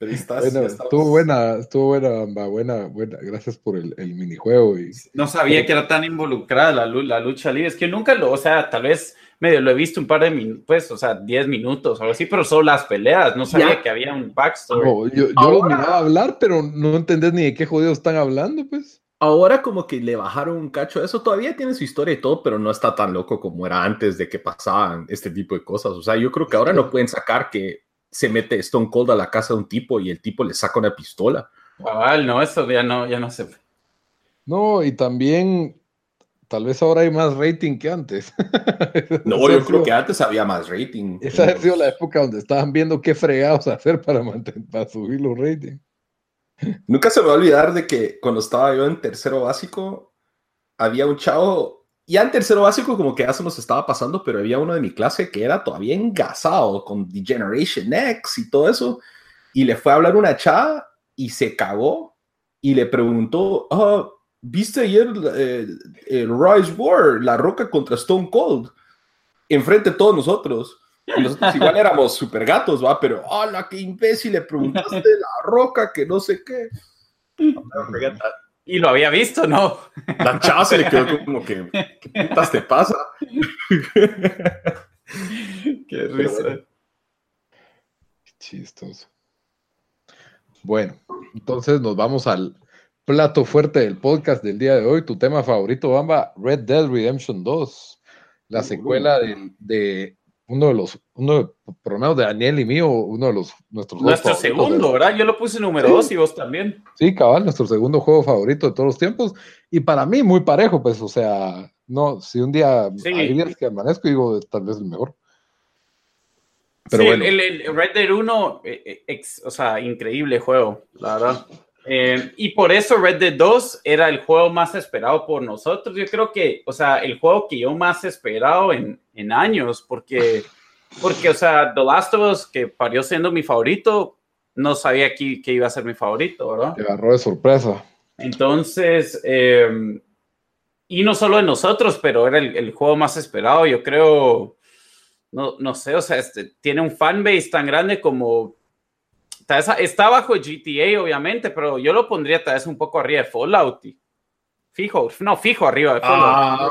bueno, estuvo buena, estuvo buena, buena, buena. Gracias por el, minijuego. Y... No sabía que era tan involucrada la, la, lucha libre. Es que nunca lo, o sea, tal vez medio lo he visto un par de minutos, pues, o sea, 10 minutos o algo así, pero solo las peleas. No sabía que había un backstory. yo, yo lo miraba hablar, pero no entendés ni de qué jodidos están hablando, pues. Ahora como que le bajaron un cacho eso, todavía tiene su historia y todo, pero no está tan loco como era antes de que pasaban este tipo de cosas. O sea, yo creo que ahora no pueden sacar que se mete Stone Cold a la casa de un tipo y el tipo le saca una pistola. no, eso ya no, ya no se No, y también tal vez ahora hay más rating que antes. [laughs] no, yo creo que antes había más rating. Esa ha sido la época donde estaban viendo qué fregados hacer para, mantener, para subir los ratings. Nunca se me va a olvidar de que cuando estaba yo en tercero básico, había un chavo ya en tercero básico como que ya se nos estaba pasando, pero había uno de mi clase que era todavía engasado con Degeneration X y todo eso. Y le fue a hablar una chava y se cagó y le preguntó, ah, ¿viste ayer eh, el Rise War, la roca contra Stone Cold? Enfrente de todos nosotros. Y nosotros igual éramos super gatos, ¿va? Pero, ¡hola, qué imbécil! Le preguntaste la roca, que no sé qué. Y lo había visto, ¿no? La chava se le quedó como que, ¿qué putas te pasa? Qué risa. Chistoso. Bueno, entonces nos vamos al plato fuerte del podcast del día de hoy. Tu tema favorito, Bamba, Red Dead Redemption 2, la secuela de uno de los, uno por lo menos de Daniel y mío, uno de los nuestros Nuestro segundo, ¿verdad? Yo lo puse número dos y vos también. Sí, cabal, nuestro segundo juego favorito de todos los tiempos. Y para mí, muy parejo, pues, o sea, no, si un día hay días que amanezco, digo, tal vez el mejor. Pero sí, bueno. el, Red Dead 1, eh, eh, o sea, increíble juego, la verdad. Eh, y por eso Red Dead 2 era el juego más esperado por nosotros. Yo creo que, o sea, el juego que yo más esperado en, en años, porque, porque, o sea, The Last of Us, que parió siendo mi favorito, no sabía que, que iba a ser mi favorito, ¿verdad? Te agarró de sorpresa. Entonces, eh, y no solo de nosotros, pero era el, el, juego más esperado. Yo creo, no, no sé, o sea, este, tiene un fanbase tan grande como Está, bajo GTA, obviamente, pero yo lo pondría tal vez un poco arriba de Fallout. Fijo, no, fijo arriba de Fallout. Ah,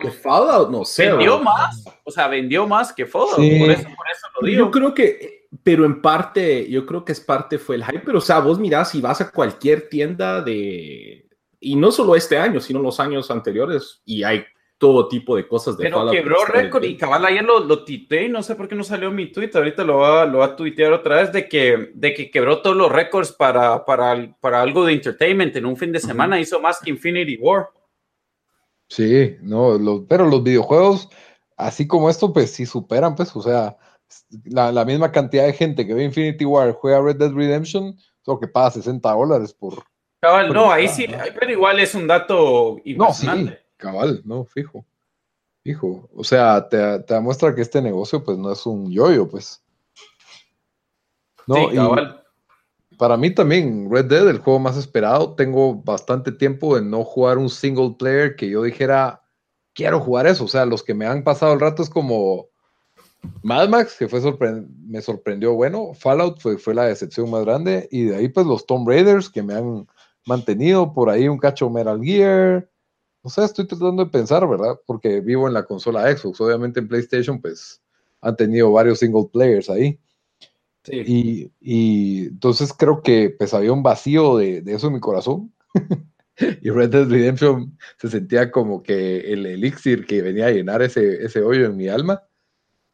que Fallout, no sé. Vendió más, o sea, vendió más que Fallout, por, eso, por, eso, lo digo. Yo creo que, pero en parte, yo creo que es parte fue el hype, pero o sea, vos mirás si vas a cualquier tienda de, y no solo este año, sino los años anteriores, y hay todo tipo de cosas de Pero quebró récord y cabal ayer lo, lo y no sé por qué no salió mi tweet, ahorita lo va, lo va a tuitear otra vez, de que, de que quebró todos los récords para, para, para algo de entertainment en un fin de semana, hizo más que Infinity War. Sí, no, pero los videojuegos, así como esto, pues sí superan, pues, o sea, la, la, misma cantidad de gente que ve Infinity War juega Red Dead Redemption, solo que paga 60 dólares por... Cabal, no, ahí sí, pero igual es un dato impresionante. Cabal, no, fijo. Fijo. O sea, te, te demuestra que este negocio, pues, no es un yoyo, pues. No, sí, cabal. para mí también, Red Dead, el juego más esperado. Tengo bastante tiempo de no jugar un single player que yo dijera, quiero jugar eso. O sea, los que me han pasado el rato es como Mad Max, que fue me sorprendió bueno. Fallout fue, fue la decepción más grande. Y de ahí, pues, los Tomb Raiders que me han mantenido por ahí un cacho Metal Gear. O sea, estoy tratando de pensar, ¿verdad? Porque vivo en la consola Xbox. Obviamente en PlayStation, pues han tenido varios single players ahí. Sí. Y, entonces creo que pues había un vacío de, eso en mi corazón. [laughs] y Red Dead Redemption se sentía como que el elixir que venía a llenar ese, ese hoyo en mi alma,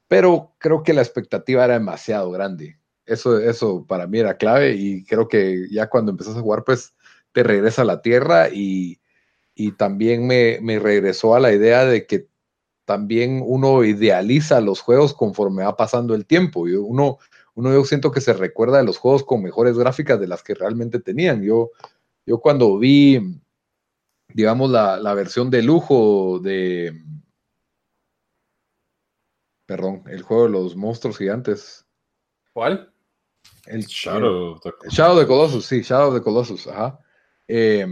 pero creo que la expectativa era demasiado grande. Eso, eso para mí era clave y creo que ya cuando empezás a jugar, pues te regresa a la tierra y, y también me, me, regresó a la idea de que también uno idealiza los juegos conforme va pasando el tiempo. Y uno, uno yo siento que se recuerda de los juegos con mejores gráficas de las que realmente tenían. Yo, yo cuando vi, digamos, la, la versión de lujo de, perdón, el juego de los monstruos gigantes. ¿Cuál? El Shadow, el Shadow de Colossus, sí, Shadow de Colossus, ajá. Eh,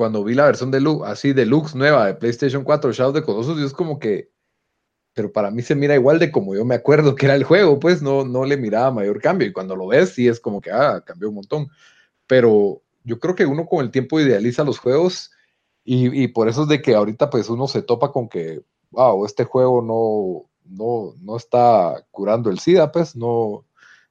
cuando vi la versión de Lux, así deluxe nueva de PlayStation 4, Shadow de Colossus, yo es como que, pero para mí se mira igual de como yo me acuerdo que era el juego, pues no, no le miraba mayor cambio. Y cuando lo ves, sí es como que, ah, cambió un montón. Pero yo creo que uno con el tiempo idealiza los juegos y, y por eso es de que ahorita pues uno se topa con que, wow, este juego no, no, no está curando el SIDA, pues no,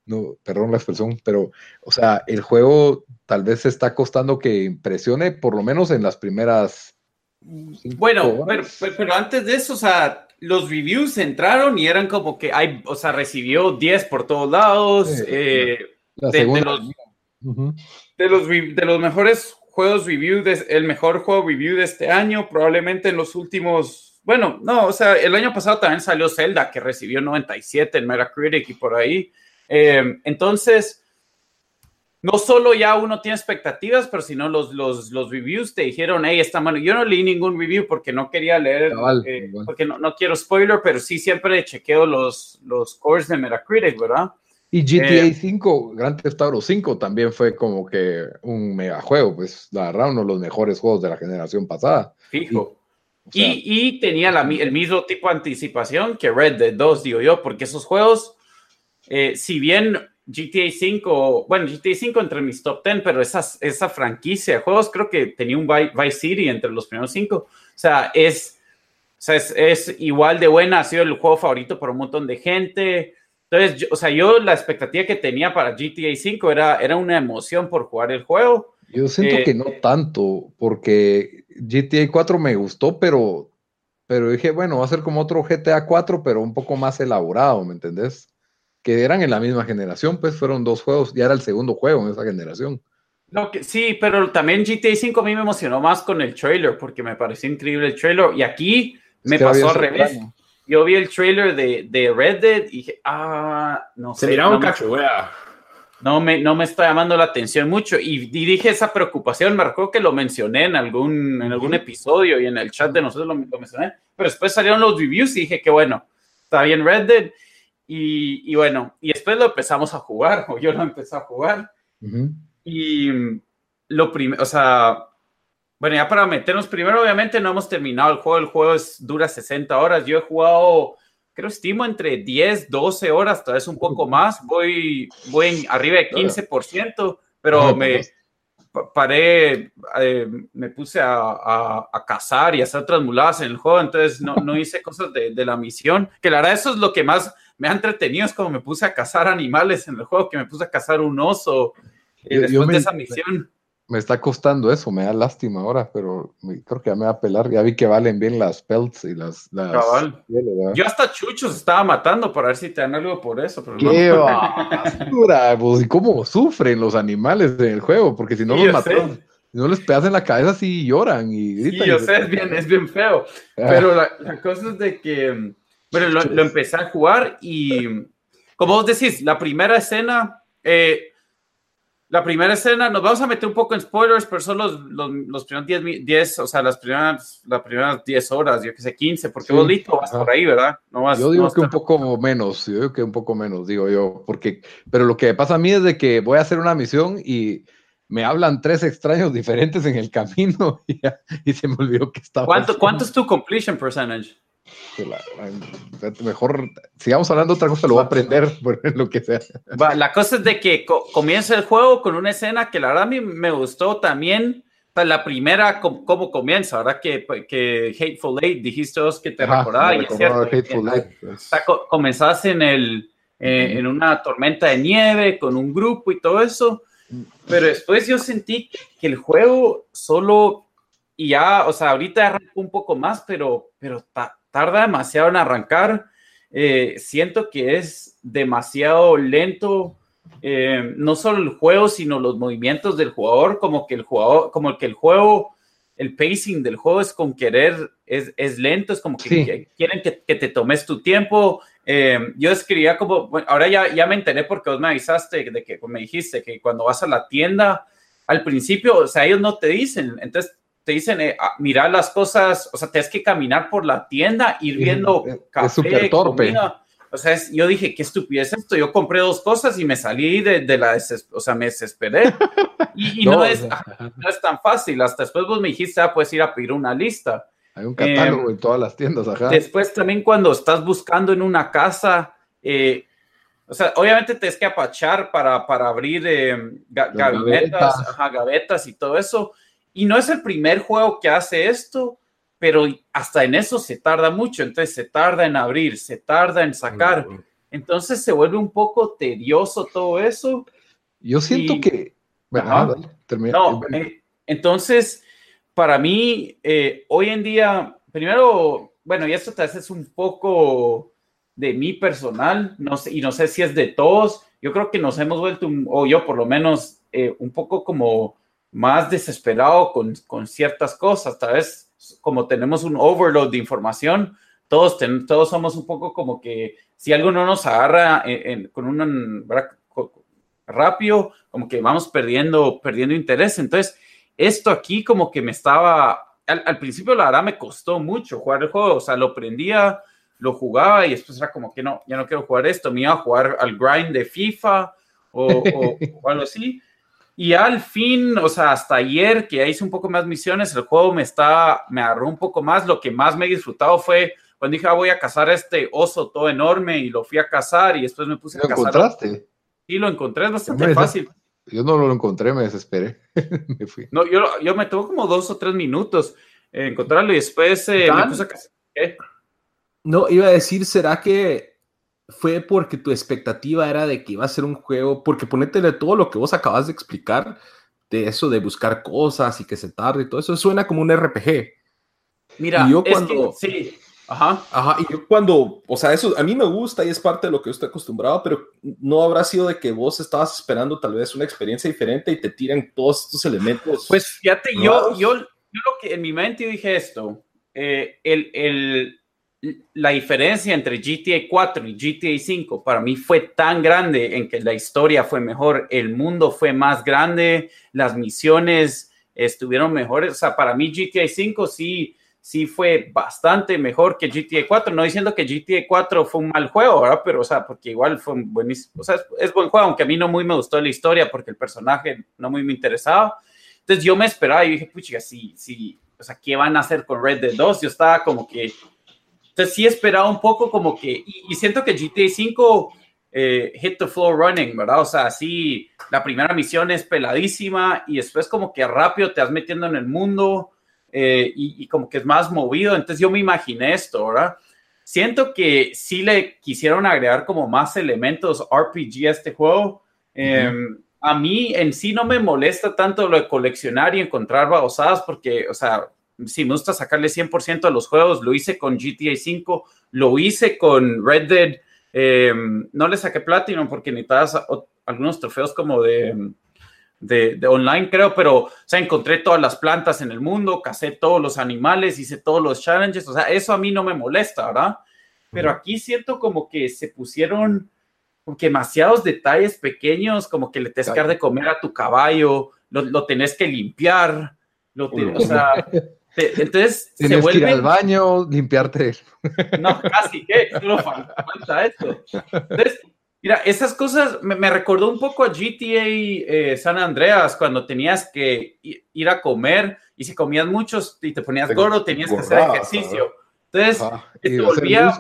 no, perdón la expresión, pero, o sea, el juego tal vez está costando que impresione, por lo menos en las primeras. Bueno, pero, antes de eso, o sea, los reviews entraron y eran como que hay, o sea, recibió 10 por todos lados. Eh, de, los, de, los, mejores juegos review, el mejor juego review de este año, probablemente en los últimos. Bueno, no, o sea, el año pasado también salió Zelda, que recibió 97 en Metacritic y por ahí. Eh, entonces, no solo ya uno tiene expectativas, pero sino los, los, los reviews te dijeron, hey, está malo. Yo no leí ningún review porque no quería leer, eh, porque no, no, quiero spoiler, pero sí siempre chequeo los, los scores de Metacritic, ¿verdad? Y GTA 5, Grand Theft Auto 5 también fue como que un mega juego, pues la verdad, uno de los mejores juegos de la generación pasada. Fijo. Y, y, tenía la, el mismo tipo de anticipación que Red Dead 2, digo yo, porque esos juegos eh, si bien GTA 5, bueno, GTA 5 entre mis top 10, pero esa, esa franquicia de juegos creo que tenía un Vice City entre los primeros cinco. O sea, es, o sea, es, igual de buena, ha sido el juego favorito por un montón de gente. Entonces, o sea, yo la expectativa que tenía para GTA 5 era, era una emoción por jugar el juego. Yo siento eh, que no tanto, porque GTA 4 me gustó, pero, pero dije, bueno, va a ser como otro GTA 4, pero un poco más elaborado, ¿me entendés? Que eran en la misma generación, pues fueron dos juegos, ya era el segundo juego en esa generación. No, que, sí, pero también GTA 5 a mí me emocionó más con el trailer, porque me pareció increíble el trailer, y aquí me pasó al revés. Yo vi el trailer de, de, Red Dead y dije, ah, no sé. Se miraba un cacho, No me, no me está llamando la atención mucho. Y, dije esa preocupación, me recuerdo que lo mencioné en algún, en algún episodio y en el chat de nosotros lo, lo mencioné. Pero después salieron los reviews y dije que bueno, está bien Red Dead. Y, bueno, y después lo empezamos a jugar, [laughs] o yo lo empecé a jugar. Y lo primero, o sea, bueno, ya para meternos primero, obviamente no hemos terminado el juego, el juego es, dura 60 horas. Yo he jugado, creo, estimo entre 10, 12 horas, tal vez un poco más. Voy, voy arriba de 15%, pero me paré, eh, me puse a, a, cazar y a hacer otras muladas en el juego, entonces no, no hice cosas de, de, la misión, que la verdad eso es lo que más me ha entretenido, es como me puse a cazar animales en el juego, que me puse a cazar un oso eh, después de esa misión. Me está costando eso, me da lástima ahora, pero creo que ya me va a pelar. Ya vi que valen bien las pelts y las. Yo hasta chuchos estaba matando para ver si te dan algo por eso. Pero ¡Qué [laughs] basura! Pues, ¿Y cómo sufren los animales en el juego? Porque si no los matan, si no les pegas en la cabeza, sí lloran y gritan. Sí, yo sé, es bien, es bien feo. Ah. Pero la, la, cosa es de que bueno, lo, empecé a jugar y, como vos decís, la primera escena, eh, la primera escena, nos vamos a meter un poco en spoilers, pero son los, los, primeros 10, o sea, las primeras, las primeras 10 horas, yo que sé, 15, porque vos listo vas por ahí, ¿verdad? No vas, yo digo que un poco menos, yo digo que un poco menos, digo yo, porque, pero lo que pasa a mí es de que voy a hacer una misión y me hablan tres extraños diferentes en el camino [laughs] y, se me olvidó que estaba. ¿Cuánto, ¿Cuánto es tu completion percentage? Mejor, sigamos hablando otra cosa, lo voy a aprender, [laughs] por lo que sea. la cosa es de que comienza el juego con una escena que la verdad a mí me gustó también. La primera, cómo comienza, ¿verdad? Que, que Hateful Eight, dijiste vos que te recordaba, y es cierto. comenzás en, el, eh, en una tormenta de nieve con un grupo y todo eso, pero después yo sentí que el juego solo y ya, o sea, ahorita arranco un poco más, pero, pero tarda demasiado en arrancar. Eh, siento que es demasiado lento, eh, no solo el juego, sino los movimientos del jugador, como que el jugador, como que el juego, el pacing del juego es con querer, es, es lento, es como que, quieren que, que, te tomes tu tiempo. Eh, yo escribía como, bueno, ahora ya, ya me enteré porque vos me avisaste de que me dijiste que cuando vas a la tienda, al principio, o sea, ellos no te dicen, entonces te dicen, eh, ah, mira las cosas, o sea, tienes que caminar por la tienda, ir viendo café, torpe. O sea, yo dije, qué estupidez esto. Yo compré dos cosas y me salí de, de la o sea, me desesperé. Y, [laughs] no, es, no, es, tan fácil. Hasta después vos me dijiste, ah, puedes ir a pedir una lista. Hay un catálogo em, en todas las tiendas, ajá. Después también cuando estás buscando en una casa, eh, o sea, obviamente tienes que apachar para, para abrir em, gavetas, ajá, gavetas y todo eso. Y no es el primer juego que hace esto, pero hasta en eso se tarda mucho. Entonces se tarda en abrir, se tarda en sacar. Entonces se vuelve un poco tedioso todo eso. Yo siento que... no, eh, entonces, para mí, eh, hoy en día, primero, bueno, y esto te hace un poco de mí personal, no sé, y no sé si es de todos, yo creo que nos hemos vuelto, o yo por lo menos, eh, un poco como más desesperado con, con ciertas cosas. Tal vez como tenemos un overload de información, todos, todos somos un poco como que si algo no nos agarra con un rápido, como que vamos perdiendo, perdiendo interés. Entonces, esto aquí como que me estaba, al, principio la verdad me costó mucho jugar el juego, o sea, lo prendía, lo jugaba y después era como que no, ya no quiero jugar esto, me iba a jugar al grind de FIFA o, o algo así. Y al fin, o sea, hasta ayer que hice un poco más misiones, el juego me está, me agarró un poco más. Lo que más me he disfrutado fue cuando dije, ah, voy a cazar este oso todo enorme y lo fui a cazar y después me puse a cazar. ¿Lo encontraste? Sí, lo encontré, es bastante fácil. Yo no lo encontré, me desesperé. [laughs] me fui. No, yo, yo me tuvo como dos o tres minutos encontrarlo y después eh, me puse a cazar. No, iba a decir, ¿será que fue porque tu expectativa era de que iba a ser un juego, porque ponétele todo lo que vos acabas de explicar, de eso de buscar cosas y que se tarde y todo eso, suena como un RPG. Mira, yo cuando, sí, ajá. Ajá, y yo cuando, o sea, eso a mí me gusta y es parte de lo que yo estoy acostumbrado, pero no habrá sido de que vos estabas esperando tal vez una experiencia diferente y te tiran todos estos elementos. Pues fíjate, yo, yo, yo lo que en mi mente dije esto, eh, el, el la diferencia entre GTA 4 y GTA 5 para mí fue tan grande en que la historia fue mejor, el mundo fue más grande, las misiones estuvieron mejores. O sea, para mí GTA 5 sí, sí fue bastante mejor que GTA 4. No diciendo que GTA 4 fue un mal juego, ¿verdad? Pero, o sea, porque igual fue un buenísimo. O sea, es, buen juego, aunque a mí no muy me gustó la historia porque el personaje no muy me interesaba. Entonces yo me esperaba y dije, pucha, sí, sí, o sea, ¿qué van a hacer con Red Dead 2? Yo estaba como que entonces sí esperaba un poco como que, y, siento que GTA 5 eh, hit the floor running, ¿verdad? O sea, sí, la primera misión es peladísima y después como que rápido te vas metiendo en el mundo eh, y, como que es más movido. Entonces yo me imaginé esto, ¿verdad? Siento que sí le quisieron agregar como más elementos RPG a este juego. Em, a mí en sí no me molesta tanto lo de coleccionar y encontrar babosadas porque, o sea, si me gusta sacarle 100% a los juegos, lo hice con GTA 5, lo hice con Red Dead, eh, no le saqué Platinum porque necesitabas algunos trofeos como de, de, online, creo, pero, o sea, encontré todas las plantas en el mundo, casé todos los animales, hice todos los challenges, o sea, eso a mí no me molesta, ¿verdad? Pero aquí siento como que se pusieron que demasiados detalles pequeños, como que le tienes que dar de comer a tu caballo, lo, lo tenés que limpiar, lo o sea, [laughs] entonces Tienes se vuelve... que ir al baño, limpiarte. No, casi, ¿qué? Solo falta esto. Entonces, mira, esas cosas me, recordó un poco a GTA eh, San Andreas, cuando tenías que ir a comer y si comías muchos y te ponías gordo, tenías que hacer ejercicio. Entonces, te volvía...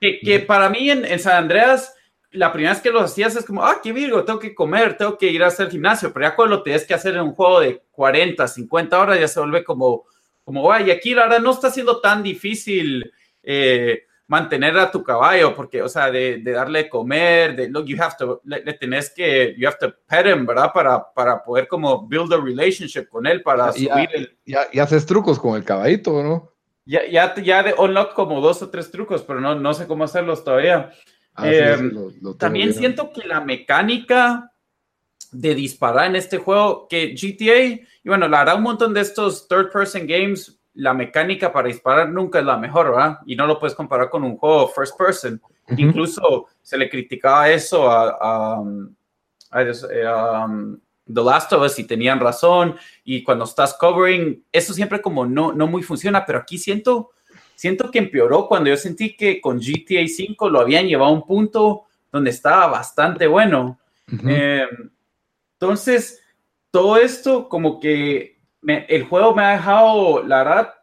Que, que, para mí en, en San Andreas la primera vez que lo hacías es como, ah, qué virgo, tengo que comer, tengo que ir a hacer gimnasio, pero ya cuando lo tienes que hacer en un juego de 40, 50 horas, ya se vuelve como, como, y aquí la verdad no está siendo tan difícil. Eh, mantener a tu caballo, porque, o sea, de, de darle de comer, de, look, you have to, le, tenés que, you have to pet him, ¿verdad? Para, para poder como build a relationship con él, para subir el... Y haces trucos con el caballito, ¿no? Ya, ya, ya de unlock como dos o tres trucos, pero no, no sé cómo hacerlos todavía. Ah, em, también siento que la mecánica de disparar en este juego, que GTA, y bueno, la verdad, un montón de estos third person games, la mecánica para disparar nunca es la mejor, ¿verdad? Y no lo puedes comparar con un juego first person. Incluso se le criticaba eso a, a, eh, um, The Last of Us y tenían razón. Y cuando estás covering, eso siempre como no, no muy funciona, pero aquí siento siento que empeoró cuando yo sentí que con GTA 5 lo habían llevado a un punto donde estaba bastante bueno. Eh, entonces, todo esto como que el juego me ha dejado, la verdad,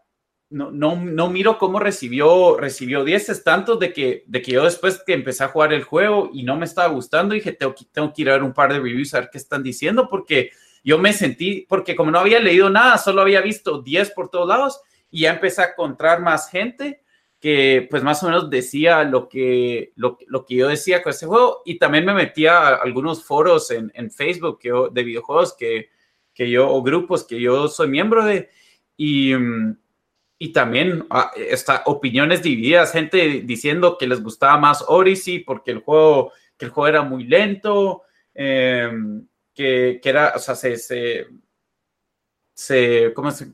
no, no, no, miro cómo recibió, recibió 10 tantos de que, de que yo después que empecé a jugar el juego y no me estaba gustando, dije, tengo, tengo que ir a ver un par de reviews a ver qué están diciendo, porque yo me sentí, porque como no había leído nada, solo había visto 10 por todos lados, y ya empecé a encontrar más gente que pues más o menos decía lo que, lo, lo que yo decía con ese juego y también me metía a algunos foros en, en Facebook que de videojuegos que, que yo, o grupos que yo soy miembro de y, y también ah, está, opiniones divididas, gente diciendo que les gustaba más Odyssey porque el juego, que el juego era muy lento, em, que, que, era, o sea, se, se se, ¿cómo se,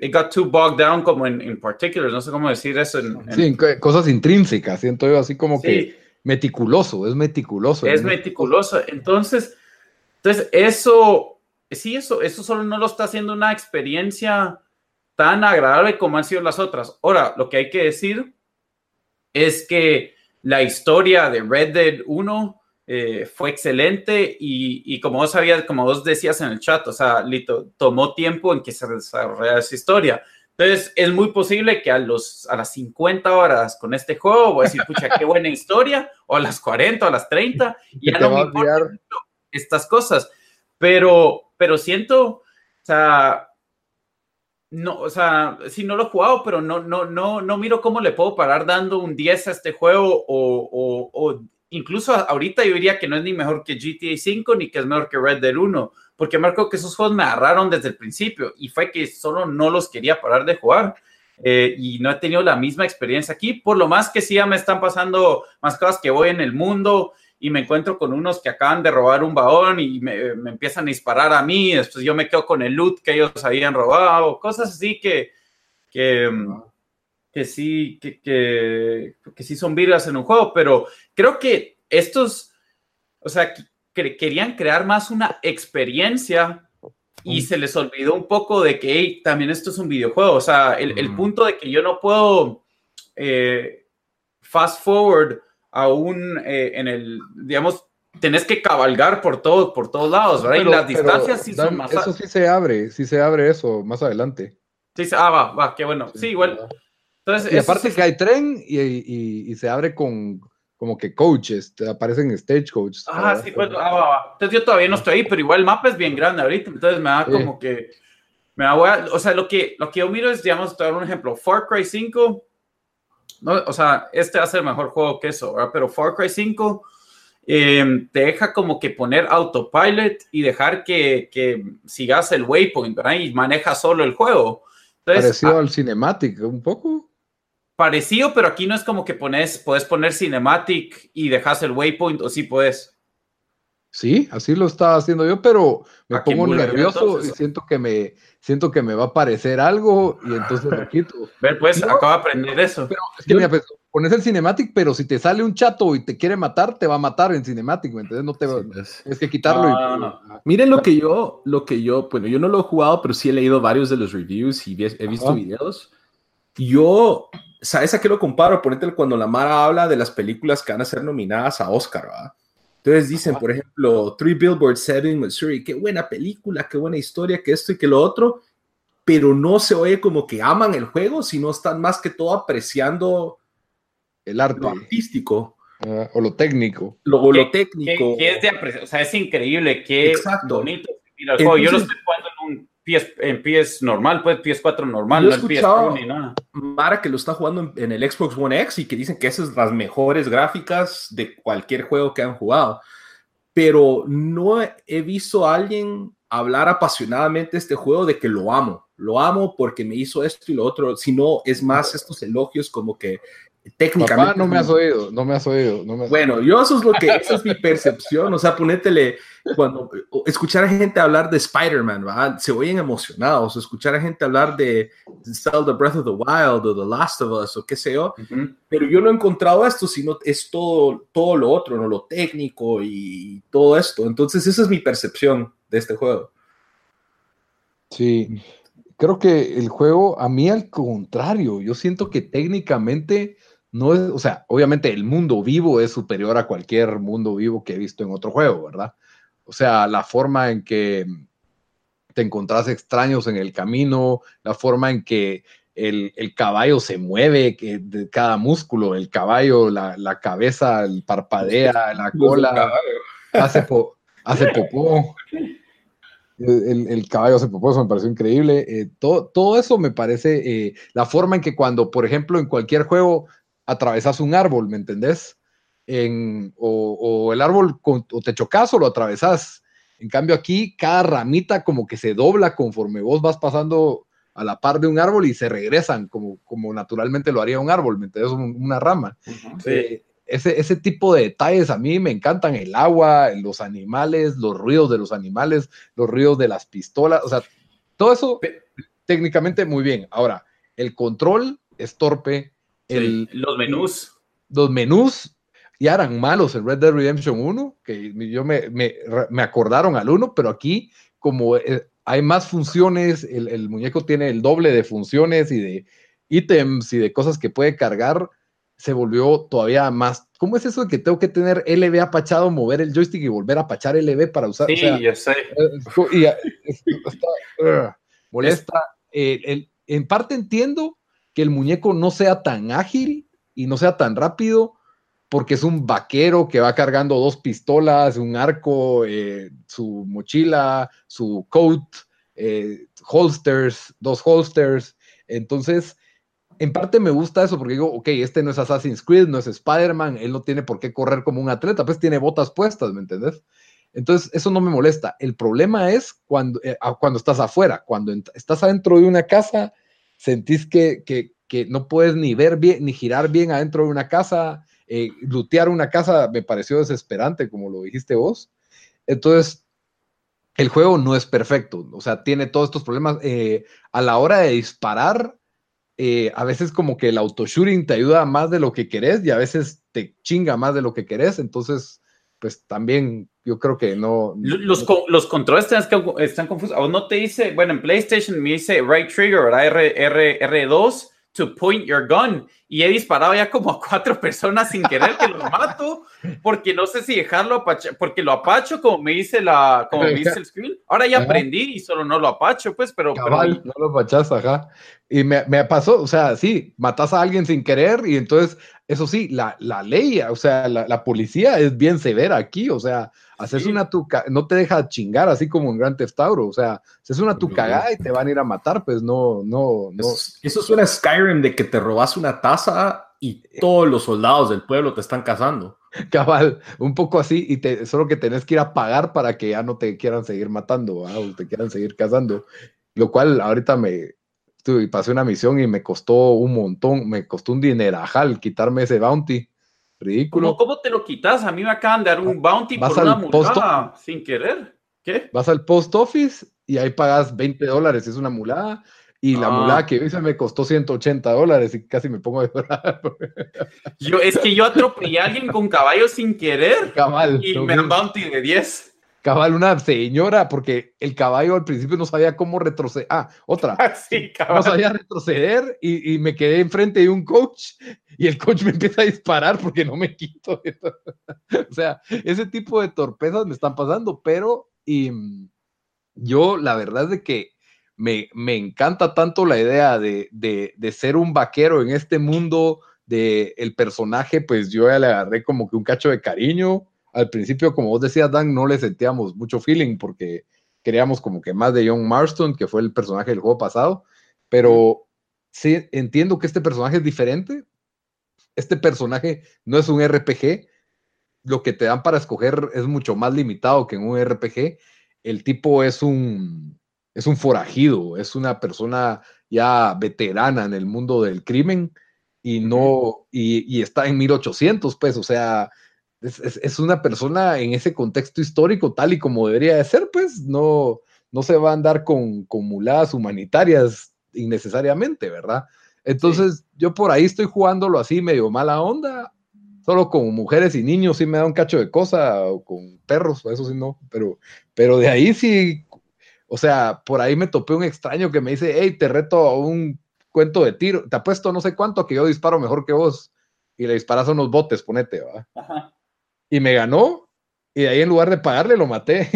it got too bogged down como en, en particular, no sé cómo decir eso. En, Sí, cosas intrínsecas, siento yo así como que meticuloso, es meticuloso. Es meticuloso, entonces, entonces eso, sí, eso, eso solo no lo está haciendo una experiencia tan agradable como han sido las otras. Ahora, lo que hay que decir es que la historia de Red Dead 1 eh, fue excelente y, como vos sabías, como vos decías en el chat, o sea, Lito, tomó tiempo en que se desarrollara esa historia. Entonces, es muy posible que a, los, a las 50 horas con este juego voy a decir, pucha, qué buena historia, o a las 40 o a las 30, y [laughs] ya no me importan estas cosas. Pero, pero siento, o sea, no, o sea, sí, no lo he jugado, pero no, no, no, no miro cómo le puedo parar dando un 10 a este juego o, o incluso ahorita yo diría que no es ni mejor que GTA 5 ni que es mejor que Red Dead 1, porque marco que esos juegos me agarraron desde el principio y fue que solo no los quería parar de jugar. Eh, y no he tenido la misma experiencia aquí, por lo más que sí ya me están pasando más cosas que voy en el mundo y me encuentro con unos que acaban de robar un baón y me, me empiezan a disparar a mí, después yo me quedo con el loot que ellos habían robado, cosas así que, que, que sí, que, que, que, sí son virgas en un juego, pero creo que estos, o sea, querían crear más una experiencia y se les olvidó un poco de que también esto es un videojuego, o sea, el, el punto de que yo no puedo eh, fast forward aún eh, en el, digamos, tenés que cabalgar por todo, por todos lados, ¿verdad? y las distancias sí son más... Eso sí se abre, sí se abre eso más adelante. Sí, ah, va, va, qué bueno. Sí, igual. Entonces, y aparte que hay tren y, se abre con como que coaches, te aparecen stage coaches. Ah, sí, pues, ah, Entonces yo todavía no estoy ahí, pero igual el mapa es bien grande ahorita, entonces me da como que, me da, o sea, lo que, lo que yo miro es, digamos, te dar un ejemplo, Far Cry 5, no, o sea, este va a ser el mejor juego que eso, ¿verdad? Pero Far Cry 5 em, te deja como que poner autopilot y dejar que, que sigas el waypoint, ¿verdad? Y maneja solo el juego. Parecido ah, al cinematic, un poco parecido, pero aquí no es como que pones, puedes poner cinematic y dejas el waypoint, o sí puedes. Sí, así lo estaba haciendo yo, pero me ah, pongo nervioso y siento que me siento que me va a aparecer algo y entonces lo quito. [laughs] Ver, pues, acabo de aprender eso. Pero es que mira, pues, pones el cinematic, pero si te sale un chato y te quiere matar, te va a matar en cinematic, ¿me entiendes? No te va, pues. es que quitarlo. Miren lo que yo, lo que yo, bueno, yo no lo he jugado, pero sí he leído varios de los reviews y he visto videos. Yo ¿sabes a qué lo comparo? Ponete cuando la Mara habla de las películas que van a ser nominadas a Oscar, ¿verdad? Entonces dicen, por ejemplo, Three Billboards Setting Missouri, qué buena película, qué buena historia, que esto y que lo otro, pero no se oye como que aman el juego, sino están más que todo apreciando el arte artístico. Ah, o lo técnico. Lo, o lo técnico. es de o sea, es increíble, qué Exacto. bonito. Mira, yo lo estoy jugando en un en PS normal, pues PS4 normal, no PS ni nada. Mara que lo está jugando en, el Xbox One X y que dicen que esas son las mejores gráficas de cualquier juego que han jugado. Pero no he visto a alguien hablar apasionadamente de este juego de que lo amo. Lo amo porque me hizo esto y lo otro. Si no, es más estos elogios como que técnicamente. no me has oído, no me has oído. bueno, yo eso es lo que, [laughs] esa es mi percepción, o sea, ponétele, cuando escuchar a gente hablar de Spider-Man, se oyen emocionados, escuchar a gente hablar de Zelda Breath of the Wild o The Last of Us o qué sé yo, pero yo no he encontrado esto, sino es todo, todo lo otro, ¿no? lo técnico y todo esto, entonces esa es mi percepción de este juego. Sí, creo que el juego, a mí al contrario, yo siento que técnicamente no es, o sea, obviamente el mundo vivo es superior a cualquier mundo vivo que he visto en otro juego, ¿verdad? O sea, la forma en que te encontrás extraños en el camino, la forma en que el, caballo se mueve, que de cada músculo, el caballo, la, cabeza, el parpadea, la cola, hace, hace popó. El, caballo hace popó, eso me pareció increíble. Eh, todo, todo, eso me parece, eh, la forma en que cuando, por ejemplo, en cualquier juego atravesas un árbol, ¿me entendés? o, el árbol o te chocas o lo atravesas. En cambio aquí cada ramita como que se dobla conforme vos vas pasando a la par de un árbol y se regresan como, como naturalmente lo haría un árbol, ¿me entendés? Una rama. Eh, ese, ese tipo de detalles a mí me encantan, el agua, los animales, los ruidos de los animales, los ruidos de las pistolas, o sea, todo eso técnicamente muy bien. Ahora, el control es torpe, los menús. Los menús ya eran malos en Red Dead Redemption 1, que yo me, me, acordaron al 1, pero aquí como eh, hay más funciones, el, muñeco tiene el doble de funciones y de ítems y de cosas que puede cargar, se volvió todavía más. ¿Cómo es eso de que tengo que tener LB apachado, mover el joystick y volver a apachar LB para usar? Sí, ya sé. Y, [laughs] está, molesta. Eh, en parte entiendo que el muñeco no sea tan ágil y no sea tan rápido, porque es un vaquero que va cargando dos pistolas, un arco, eh, su mochila, su coat, eh, holsters, dos holsters. Entonces, en parte me gusta eso porque digo, ok, este no es Assassin's Creed, no es Spider-Man, él no tiene por qué correr como un atleta, pues tiene botas puestas, ¿me entendés? Entonces, eso no me molesta. El problema es cuando, eh, cuando estás afuera, cuando estás adentro de una casa sentís que, que, no puedes ni ver bien, ni girar bien adentro de una casa, eh, una casa me pareció desesperante, como lo dijiste vos. Entonces, el juego no es perfecto, o sea, tiene todos estos problemas. Eh, a la hora de disparar, eh, a veces como que el auto-shooting te ayuda más de lo que querés y a veces te chinga más de lo que querés, entonces pues también yo creo que no. Los, los controles están, están confusos. O no te dice, bueno, en PlayStation me dice right trigger, R, R, R2 to point your gun. Y he disparado ya como a cuatro [laughs] personas sin querer que los mato, porque no sé si dejarlo apacho, porque lo apacho como me dice la, como me dice el screen. Ahora ya aprendí y solo no lo apacho, pues, pero. Cabal, no lo apachas, ajá. Y me, me, pasó, o sea, sí, matas a alguien sin querer y entonces, eso sí, la, la ley, o sea, la, la policía es bien severa aquí, o sea, haces una tu no te deja chingar así como en Gran Theft o sea, haces una tu cagada y te van a ir a matar, pues no, no, no. Eso, suena a Skyrim de que te robas una taza y todos los soldados del pueblo te están cazando. [laughs] Cabal, un poco así, y te, solo que tenés que ir a pagar para que ya no te quieran seguir matando, o te quieran seguir cazando. Lo cual ahorita me pasé una misión y me costó un montón, me costó un dineral quitarme ese bounty Ridículo. ¿Cómo, te lo quitas? A mí me acaban de dar un bounty por una mulada sin querer. ¿Qué? Vas al post office y ahí pagas 20 dólares, es una mulada. Y la ah. mulada que hice me costó 180 dólares y casi me pongo a llorar. Yo, es que yo atropellé a alguien con caballo sin querer Cabal, y me dan bounty de 10. Cabal, una señora, porque el caballo al principio no sabía cómo retroceder. Ah, otra. [laughs] Sí, no sabía retroceder y, y, me quedé enfrente de un coach y el coach me empieza a disparar porque no me quito. [laughs] o sea, ese tipo de torpezas me están pasando, pero y, yo la verdad es de que me, me encanta tanto la idea de, de, de, ser un vaquero en este mundo de el personaje, pues yo ya le agarré como que un cacho de cariño al principio, como vos decías, Dan, no le sentíamos mucho feeling porque queríamos como que más de John Marston, que fue el personaje del juego pasado, pero sí entiendo que este personaje es diferente. Este personaje no es un RPG. Lo que te dan para escoger es mucho más limitado que en un RPG. El tipo es un, es un forajido, es una persona ya veterana en el mundo del crimen y no, y, está en 1800, pues, o sea, es, una persona en ese contexto histórico tal y como debería de ser, pues, no, no se va a andar con, con muladas humanitarias innecesariamente, ¿verdad? Entonces, yo por ahí estoy jugándolo así medio mala onda, solo con mujeres y niños sí me da un cacho de cosa, o con perros, eso sí no, pero, pero de ahí sí, o sea, por ahí me topé un extraño que me dice, hey, te reto a un cuento de tiro, te apuesto no sé cuánto que yo disparo mejor que vos, y le disparas a unos botes, ponete, ¿va? Y me ganó, y de ahí en lugar de pagarle lo maté.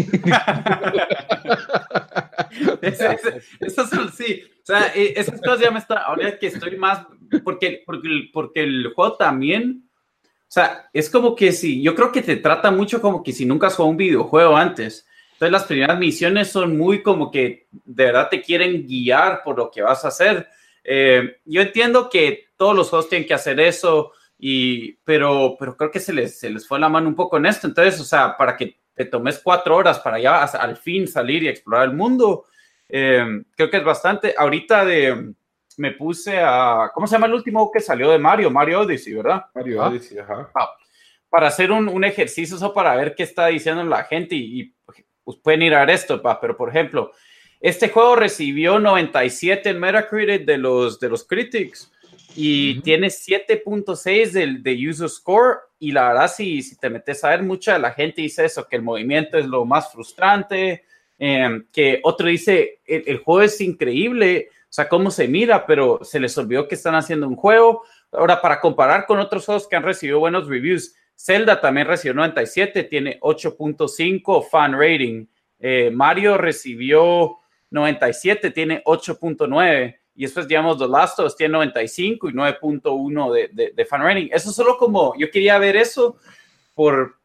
eso, [laughs] sí, o sea, e, esas cosas ya me está, ahora que estoy más, porque, porque, porque el juego también, o sea, es como que si, yo creo que te trata mucho como que si nunca has jugado un videojuego antes. Entonces las primeras misiones son muy como que de verdad te quieren guiar por lo que vas a hacer. Eh, yo entiendo que todos los juegos tienen que hacer eso, y, pero, pero creo que se les, se les fue la mano un poco en esto. Entonces, o sea, para que te tomes cuatro horas para ya al fin salir y explorar el mundo, eh, creo que es bastante. Ahorita de, me puse a, ¿cómo se llama el último que salió de Mario? Mario Odyssey, ¿verdad? Mario Odyssey, ajá. Ah, para hacer un, un, ejercicio, eso para ver qué está diciendo la gente y, pues pueden ir a ver esto, pa, pero por ejemplo, este juego recibió 97 en Metacritic de los, de los critics y tiene 7.6 del de user score y la verdad si, si te metes a ver mucha de la gente dice eso que el movimiento es lo más frustrante em, que otro dice el, el, juego es increíble o sea cómo se mira pero se les olvidó que están haciendo un juego. Ahora para comparar con otros juegos que han recibido buenos reviews Zelda también recibió 97 tiene 8.5 fan rating. Eh, Mario recibió 97 tiene 8.9 y después, digamos, The Last of Us tiene 95 y 9.1 de, de, de, fan rating. Eso solo como, yo quería ver eso por,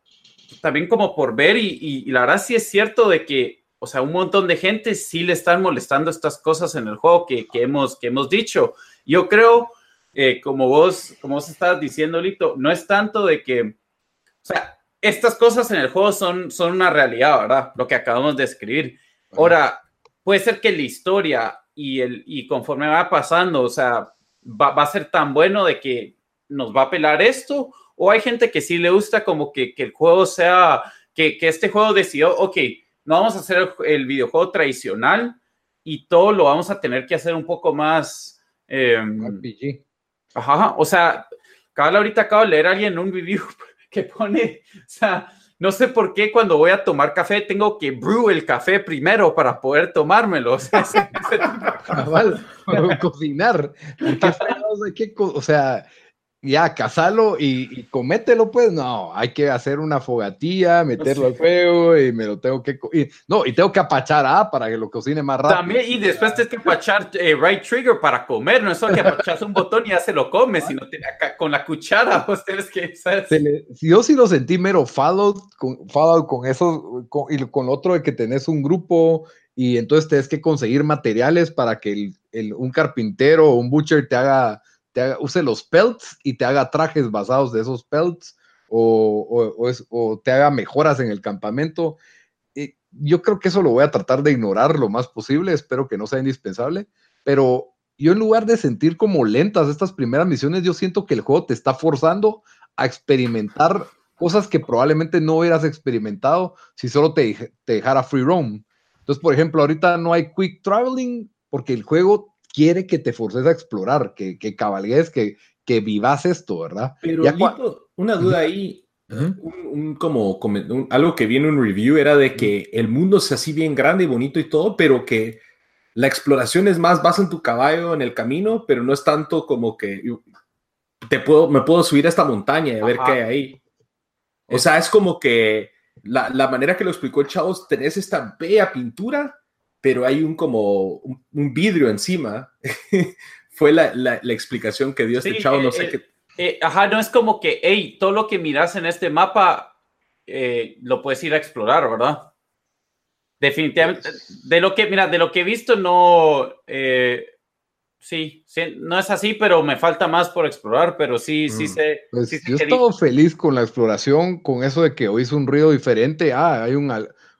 también como por ver y, y, la verdad sí es cierto de que, o sea, un montón de gente sí le están molestando estas cosas en el juego que, que hemos, que hemos dicho. Yo creo, eh, como vos, como vos estás diciendo, Lito, no es tanto de que, o sea, estas cosas en el juego son, son una realidad, ¿verdad? Lo que acabamos de escribir. Ahora, puede ser que la historia y, el, y conforme va pasando, o sea, va, va, a ser tan bueno de que nos va a pelar esto, o hay gente que sí le gusta como que, que el juego sea, que, que, este juego decidió, ok, no vamos a hacer el, el, videojuego tradicional y todo lo vamos a tener que hacer un poco más... Eh, RPG. Ajá, o sea, cabal ahorita acabo de leer a alguien un review [laughs] que pone, o sea, no sé por qué cuando voy a tomar café tengo que brew el café primero para poder tomármelo. O cocinar. o sea, ya, casalo y, comételo, pues. No, hay que hacer una fogatilla, meterlo al fuego y me lo tengo que. no, y tengo que apachar A para que lo cocine más rápido. También, y después tienes que apachar eh, right trigger para comer. No es solo que apachas un botón y ya se lo comes, sino te, con la cuchara, pues tienes que. yo sí lo sentí mero Fallout con, con eso y con otro de que tenés un grupo y entonces tienes que conseguir materiales para que el, un carpintero o un butcher te haga use los pelts y te haga trajes basados de esos pelts o, te haga mejoras en el campamento. Y yo creo que eso lo voy a tratar de ignorar lo más posible, espero que no sea indispensable, pero yo en lugar de sentir como lentas estas primeras misiones, yo siento que el juego te está forzando a experimentar cosas que probablemente no hubieras experimentado si solo te, te dejara free roam. Entonces, por ejemplo, ahorita no hay quick traveling porque el juego quiere que te forces a explorar, que, que cabalgues, que, que vivas esto, ¿verdad? Pero una duda ahí, un, como, algo que viene en un review era de que el mundo es así bien grande y bonito y todo, pero que la exploración es más, vas en tu caballo en el camino, pero no es tanto como que te puedo, me puedo subir a esta montaña y ver qué hay ahí. O sea, es como que la, la, manera que lo explicó el chavo, tenés esta bella pintura, pero hay un como un, vidrio encima. [laughs] Fue la, la, explicación que dio este chavo, no sé eh, qué. Eh, ajá, no es como que, hey, todo lo que miras en este mapa eh, lo puedes ir a explorar, ¿verdad? definitivamente. De lo que, mira, de lo que he visto, no. Eh, sí, no es así, pero me falta más por explorar, pero sí, sí mm. sé. Pues sí, yo he estado feliz con la exploración, con eso de que oíste un ruido diferente. Ah, hay un,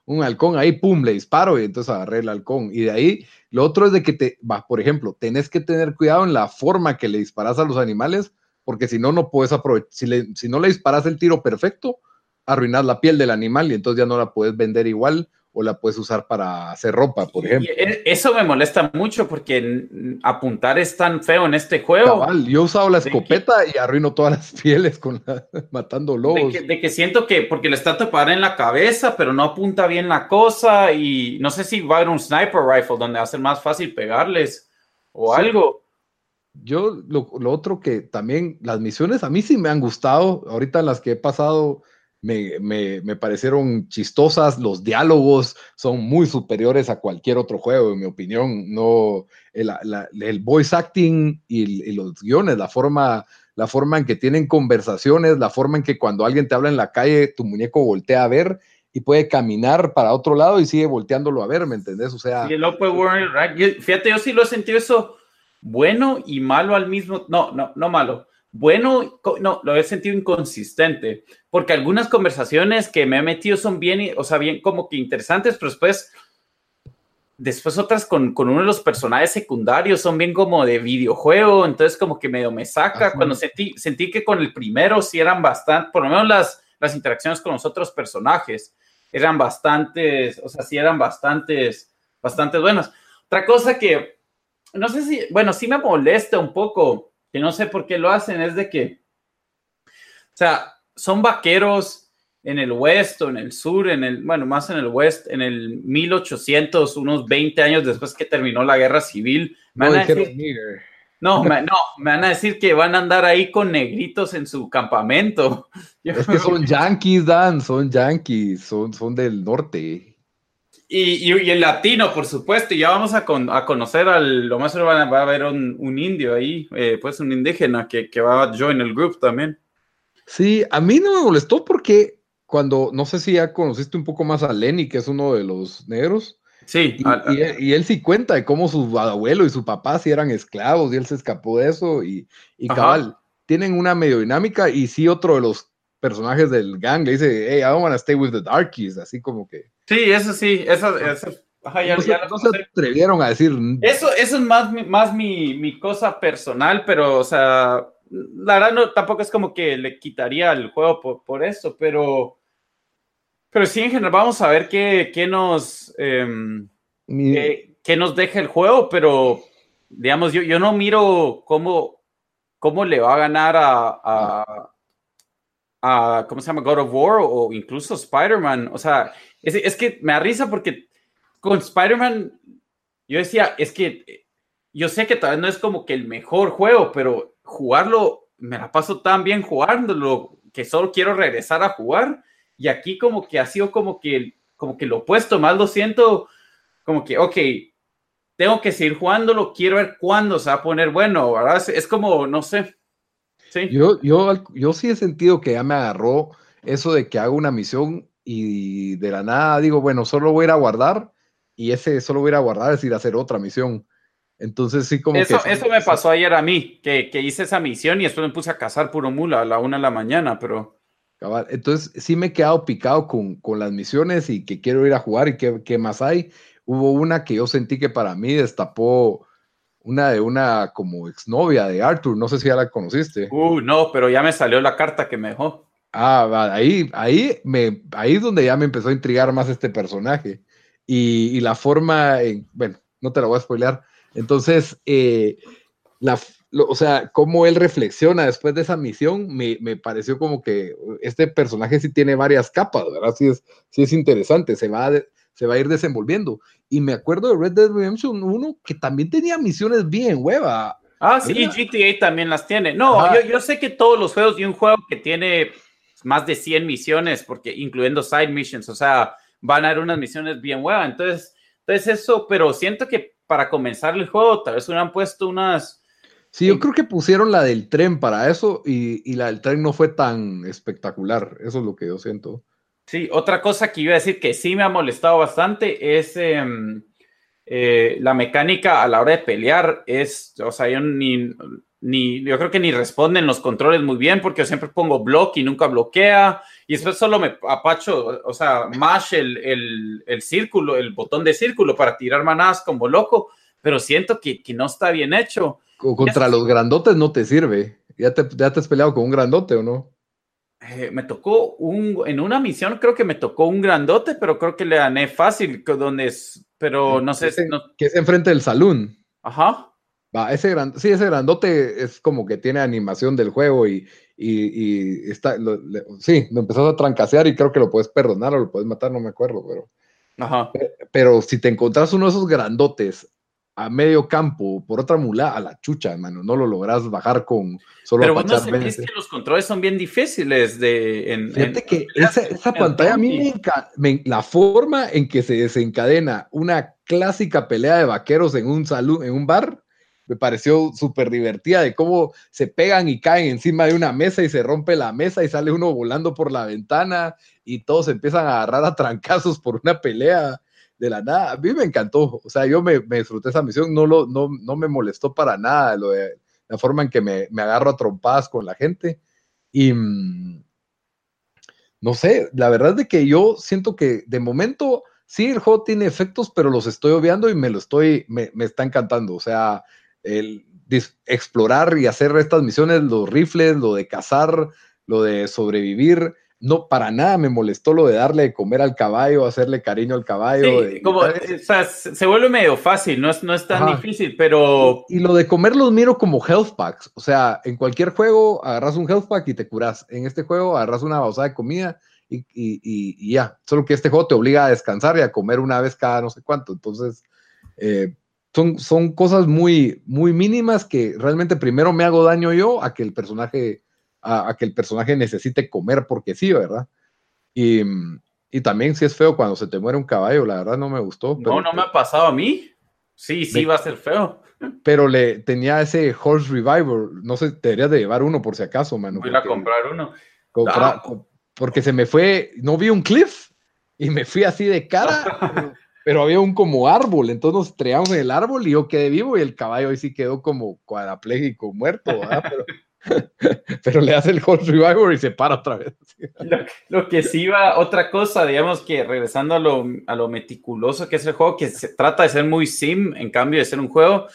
un halcón ahí, pum, le disparo y entonces agarré el halcón. Y de ahí, lo otro es de que te, va, por ejemplo, tenés que tener cuidado en la forma que le disparas a los animales, porque si no, no puedes aprovechar. Si, si no le disparas el tiro perfecto, arruinas la piel del animal y entonces ya no la puedes vender igual o la puedes usar para hacer ropa, por ejemplo. E, eso me molesta mucho porque apuntar es tan feo en este juego. yo he usado la escopeta y arruino todas las [laughs] pieles con matando lobos. De que, siento que porque le está tapada en la cabeza, pero no apunta bien la cosa y no sé si va a haber un sniper rifle donde va a ser más fácil pegarles o algo. Yo, lo, lo otro que también, las misiones a mí sí me han gustado, ahorita las que he pasado me, me, parecieron chistosas, los diálogos son muy superiores a cualquier otro juego, en mi opinión. No, el, el voice acting y, los guiones, la forma, la forma en que tienen conversaciones, la forma en que cuando alguien te habla en la calle, tu muñeco voltea a ver y puede caminar para otro lado y sigue volteándolo a ver, ¿me entendés? O sea... el fíjate, yo sí lo he sentido eso bueno y malo al mismo, no, no, no malo bueno, no, lo he sentido inconsistente, porque algunas conversaciones que me he metido son bien, o sea, bien como que interesantes, pero después, después otras con, uno de los personajes secundarios son bien como de videojuego, entonces como que medio me saca, cuando sentí, sentí que con el primero sí eran bastante, por lo menos las, las interacciones con los otros personajes eran bastantes, o sea, sí eran bastantes, bastante buenas. Otra cosa que, no sé si, bueno, sí me molesta un poco que no sé por qué lo hacen, es de que, o sea, son vaqueros en el west o en el sur, en el, bueno, más en el west, en el 1800, unos 20 años después que terminó la guerra civil. Me van a decir, no, me, no, me van a decir que van a andar ahí con negritos en su campamento. [laughs] Es que son yankees, Dan, son yankees, son, son del norte. Y, el latino, por supuesto, y ya vamos a, conocer al, lo más va, va a haber un, indio ahí, eh, pues un indígena que, va a join el grupo también. Sí, a mí no me molestó porque cuando, no sé si ya conociste un poco más a Lenny, que es uno de los negros. Sí. Y, él, sí cuenta de cómo su abuelo y su papá sí eran esclavos y él se escapó de eso y, y cabal, tienen una medio dinámica y sí otro de los personajes del gang le dice, hey, I don't want to stay with the darkies, así como que Sí, eso sí, eso, eso ya, no, se, atrevieron a decir. Eso, eso es más, más mi, mi, cosa personal, pero, o sea, la verdad no, tampoco es como que le quitaría el juego por, por eso, pero, pero sí, en general, vamos a ver qué, qué nos, em, qué, nos deja el juego, pero, digamos, yo, yo no miro cómo, cómo le va a ganar a, a, a ¿cómo se llama? God of War o incluso Spider-Man, o sea, es, que me da porque con Spider-Man yo decía, es que yo sé que tal vez no es como que el mejor juego, pero jugarlo, me la paso tan bien jugándolo que solo quiero regresar a jugar. Y aquí como que ha sido como que, como que lo opuesto, más lo siento como que, ok, tengo que seguir jugándolo, quiero ver cuándo se va a poner bueno, ¿verdad? Es, como, no sé. Sí. Yo, yo, yo sí he sentido que ya me agarró eso de que hago una misión y de la nada digo, bueno, solo voy a ir a guardar y ese solo voy a ir a guardar es ir a hacer otra misión. Entonces sí como eso, Eso me pasó ayer a mí, que, que, hice esa misión y después me puse a cazar puro mula a la una de la mañana, pero... Entonces sí me he quedado picado con, con las misiones y que quiero ir a jugar y qué, qué más hay. Hubo una que yo sentí que para mí destapó una de una como exnovia de Arthur, no sé si ya la conociste. Uh, no, pero ya me salió la carta que me dejó. Ah, ahí, ahí, me, ahí es donde ya me empezó a intrigar más este personaje. Y, la forma, bueno, no te la voy a spoilear. Entonces, eh, la, o sea, cómo él reflexiona después de esa misión, me, me, pareció como que este personaje sí tiene varias capas, ¿verdad? Sí es, sí es interesante, se va, se va a ir desenvolviendo. Y me acuerdo de Red Dead Redemption 1 que también tenía misiones bien hueva. Ah, sí, GTA también las tiene. No, yo, yo, sé que todos los juegos de un juego que tiene más de 100 misiones, porque incluyendo side missions, o sea, van a haber unas misiones bien huevas. Entonces, entonces eso, pero siento que para comenzar el juego, tal vez hubieran puesto unas... Sí, yo creo que pusieron la del tren para eso y, y, la del tren no fue tan espectacular. Eso es lo que yo siento. Sí, otra cosa que iba a decir que sí me ha molestado bastante es em, eh, la mecánica a la hora de pelear. Es, o sea, yo ni, ni, yo creo que ni responden los controles muy bien porque yo siempre pongo block y nunca bloquea. Y después solo me apacho, o sea, mash el, el, el círculo, el botón de círculo para tirar manadas como loco, pero siento que, que no está bien hecho. Contra los grandotes no te sirve. ¿Ya te, ¿Ya te has peleado con un grandote o no? Eh, me tocó un, en una misión creo que me tocó un grandote, pero creo que le gané fácil, donde es, pero no sé. Que es enfrente del salón. Ajá. Va, ese gran, sí, ese grandote es como que tiene animación del juego y, y, está, sí, lo empezás a trancasear y creo que lo puedes perdonar o lo puedes matar, no me acuerdo, pero. Ajá. Pero, si te encontrás uno de esos grandotes a medio campo por otra mula, a la chucha, hermano. No lo logras bajar con solo Pero vos no sentís que los controles son bien difíciles de. En, Fíjate que esa, pantalla a mí me, encanta. la forma en que se desencadena una clásica pelea de vaqueros en un salón, en un bar, me pareció súper divertida de cómo se pegan y caen encima de una mesa y se rompe la mesa y sale uno volando por la ventana y todos empiezan a agarrar a trancazos por una pelea de la nada. A mí me encantó, o sea, yo me, disfruté esa misión, no, lo, no, no me molestó para nada lo de, la forma en que me, me agarro a trompadas con la gente. Y mm, no sé, la verdad es que yo siento que de momento sí el juego tiene efectos, pero los estoy obviando y me lo estoy, me, me está encantando. O sea, el explorar y hacer estas misiones, los rifles, lo de cazar, lo de sobrevivir, no, para nada me molestó lo de darle de comer al caballo, hacerle cariño al caballo. como, o sea, se vuelve medio fácil, no es, no es tan difícil, pero... Y, lo de comer los miro como health packs, o sea, en cualquier juego agarras un health pack y te curas. En este juego agarras una bolsa de comida y, y, ya, solo que este juego te obliga a descansar y a comer una vez cada no sé cuánto. Entonces, eh, son, son cosas muy, muy mínimas que realmente primero me hago daño yo a que el personaje a, que el personaje necesite comer porque sí, ¿verdad? Y, y, también si es feo cuando se te muere un caballo, la verdad no me gustó. no, no me ha pasado a mí. Sí, sí va a ser feo. [laughs] Pero le tenía ese Horse Reviver, no sé, te deberías de llevar uno por si acaso, mano. Voy a comprar uno. Porque se me fue, no vi un cliff y me fui así de cara, [laughs] pero había un como árbol, entonces nos estrellamos en el árbol y yo quedé vivo y el caballo ahí sí quedó como cuadraplégico, muerto, ¿verdad? Pero, [laughs] pero le hace el Whole Revival y se para otra vez. [laughs] lo, que sí va, otra cosa, digamos que regresando a lo, a lo, meticuloso que es el juego, que se trata de ser muy sim en cambio de ser un juego,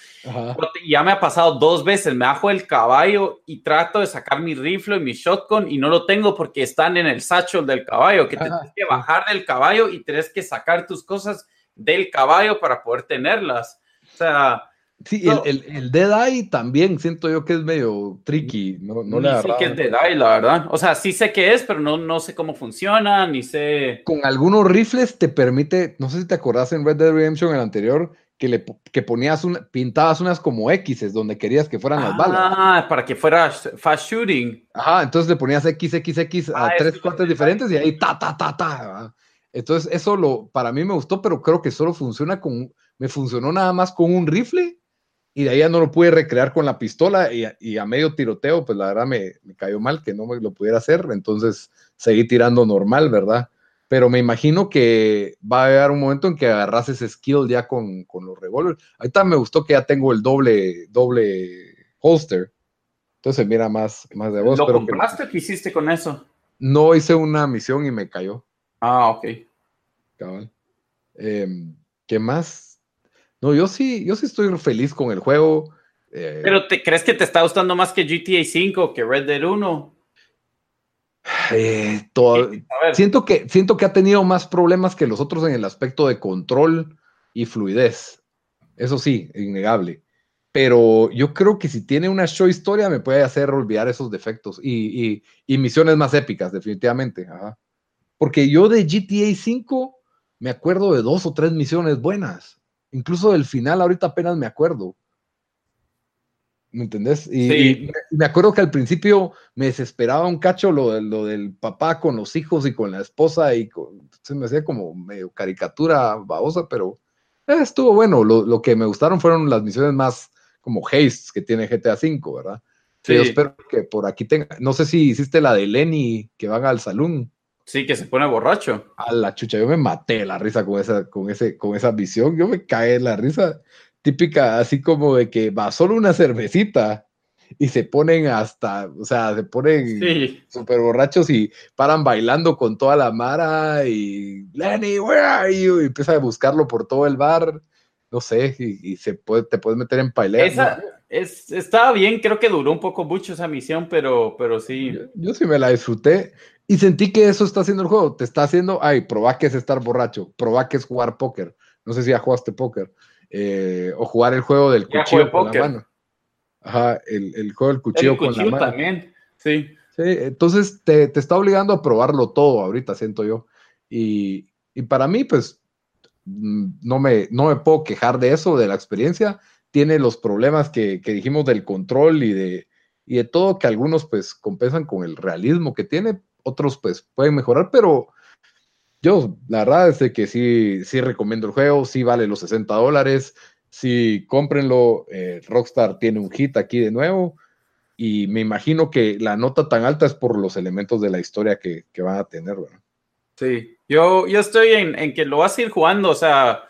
ya me ha pasado dos veces, me bajo el caballo y trato de sacar mi rifle y mi shotgun y no lo tengo porque están en el satchel del caballo, que tienes que bajar del caballo y tienes que sacar tus cosas del caballo para poder tenerlas. O sea, Sí, el, el, Dead Eye también siento yo que es medio tricky. No, no ni sé qué es Dead Eye, la verdad. O sea, sí sé qué es, pero no, no sé cómo funciona, ni sé. Con algunos rifles te permite, no sé si te acordás en Red Dead Redemption el anterior, que le que ponías un, pintabas unas como X donde querías que fueran las balas. Ah, para que fuera fast shooting. Ajá, entonces le ponías XXX a ah, tres cuartos diferentes y ahí ta, ta, ta, ta. Entonces, eso lo, para mí me gustó, pero creo que solo funciona con, me funcionó nada más con un rifle y de ahí ya no lo pude recrear con la pistola y, a medio tiroteo, pues la verdad me, cayó mal que no me lo pudiera hacer, entonces seguí tirando normal, ¿verdad? Pero me imagino que va a haber un momento en que agarras ese skill ya con, los revólveres. Ahorita me gustó que ya tengo el doble, doble holster, entonces mira más, más de voz. ¿Lo compraste o qué hiciste con eso? No hice una misión y me cayó. Ah, ok. Cabal. Em, ¿Qué más? No, yo sí, yo sí estoy feliz con el juego. Eh, ¿Pero te crees que te está gustando más que GTA 5, que Red Dead 1? Eh, siento, que, siento que ha tenido más problemas que los otros en el aspecto de control y fluidez. Eso sí, innegable. Pero yo creo que si tiene una show historia me puede hacer olvidar esos defectos y, misiones más épicas, definitivamente. Porque yo de GTA 5 me acuerdo de dos o tres misiones buenas incluso del final, ahorita apenas me acuerdo. ¿Me entendés? Y, me acuerdo que al principio me desesperaba un cacho lo, lo del papá con los hijos y con la esposa y se me hacía como medio caricatura babosa, pero eh, estuvo bueno. Lo, que me gustaron fueron las misiones más como haste que tiene GTA V, ¿verdad? Sí. Yo espero que por aquí tenga, no sé si hiciste la de Lenny que van al salón. Sí, que se pone borracho. A la chucha, yo me maté la risa con esa, con ese, con esa visión. Yo me caí en la risa típica, así como de que va solo una cervecita y se ponen hasta, o sea, se ponen súper borrachos y paran bailando con toda la mara y Lenny, where are you? Y empieza a buscarlo por todo el bar, no sé, y, se puede, te puedes meter en pailea. Esa, es, estaba bien, creo que duró un poco mucho esa misión, pero, pero sí. yo, sí me la disfruté. Y sentí que eso está haciendo el juego. Te está haciendo, ay, probá que es estar borracho, probá que es jugar póker. No sé si ya jugaste póker. Eh, o jugar el juego del cuchillo con la mano. Ajá, el, juego del cuchillo, con la mano. también, sí. Sí, entonces te, te, está obligando a probarlo todo ahorita, siento yo. Y, y, para mí, pues, no me, no me puedo quejar de eso, de la experiencia. Tiene los problemas que, que dijimos del control y de, y de todo, que algunos pues compensan con el realismo que tiene, otros pues pueden mejorar, pero yo la verdad es que sí, sí recomiendo el juego, sí vale los 60 dólares, sí cómprenlo, eh, Rockstar tiene un hit aquí de nuevo y me imagino que la nota tan alta es por los elementos de la historia que, van a tener, Sí, yo, yo estoy en, que lo vas a ir jugando, o sea,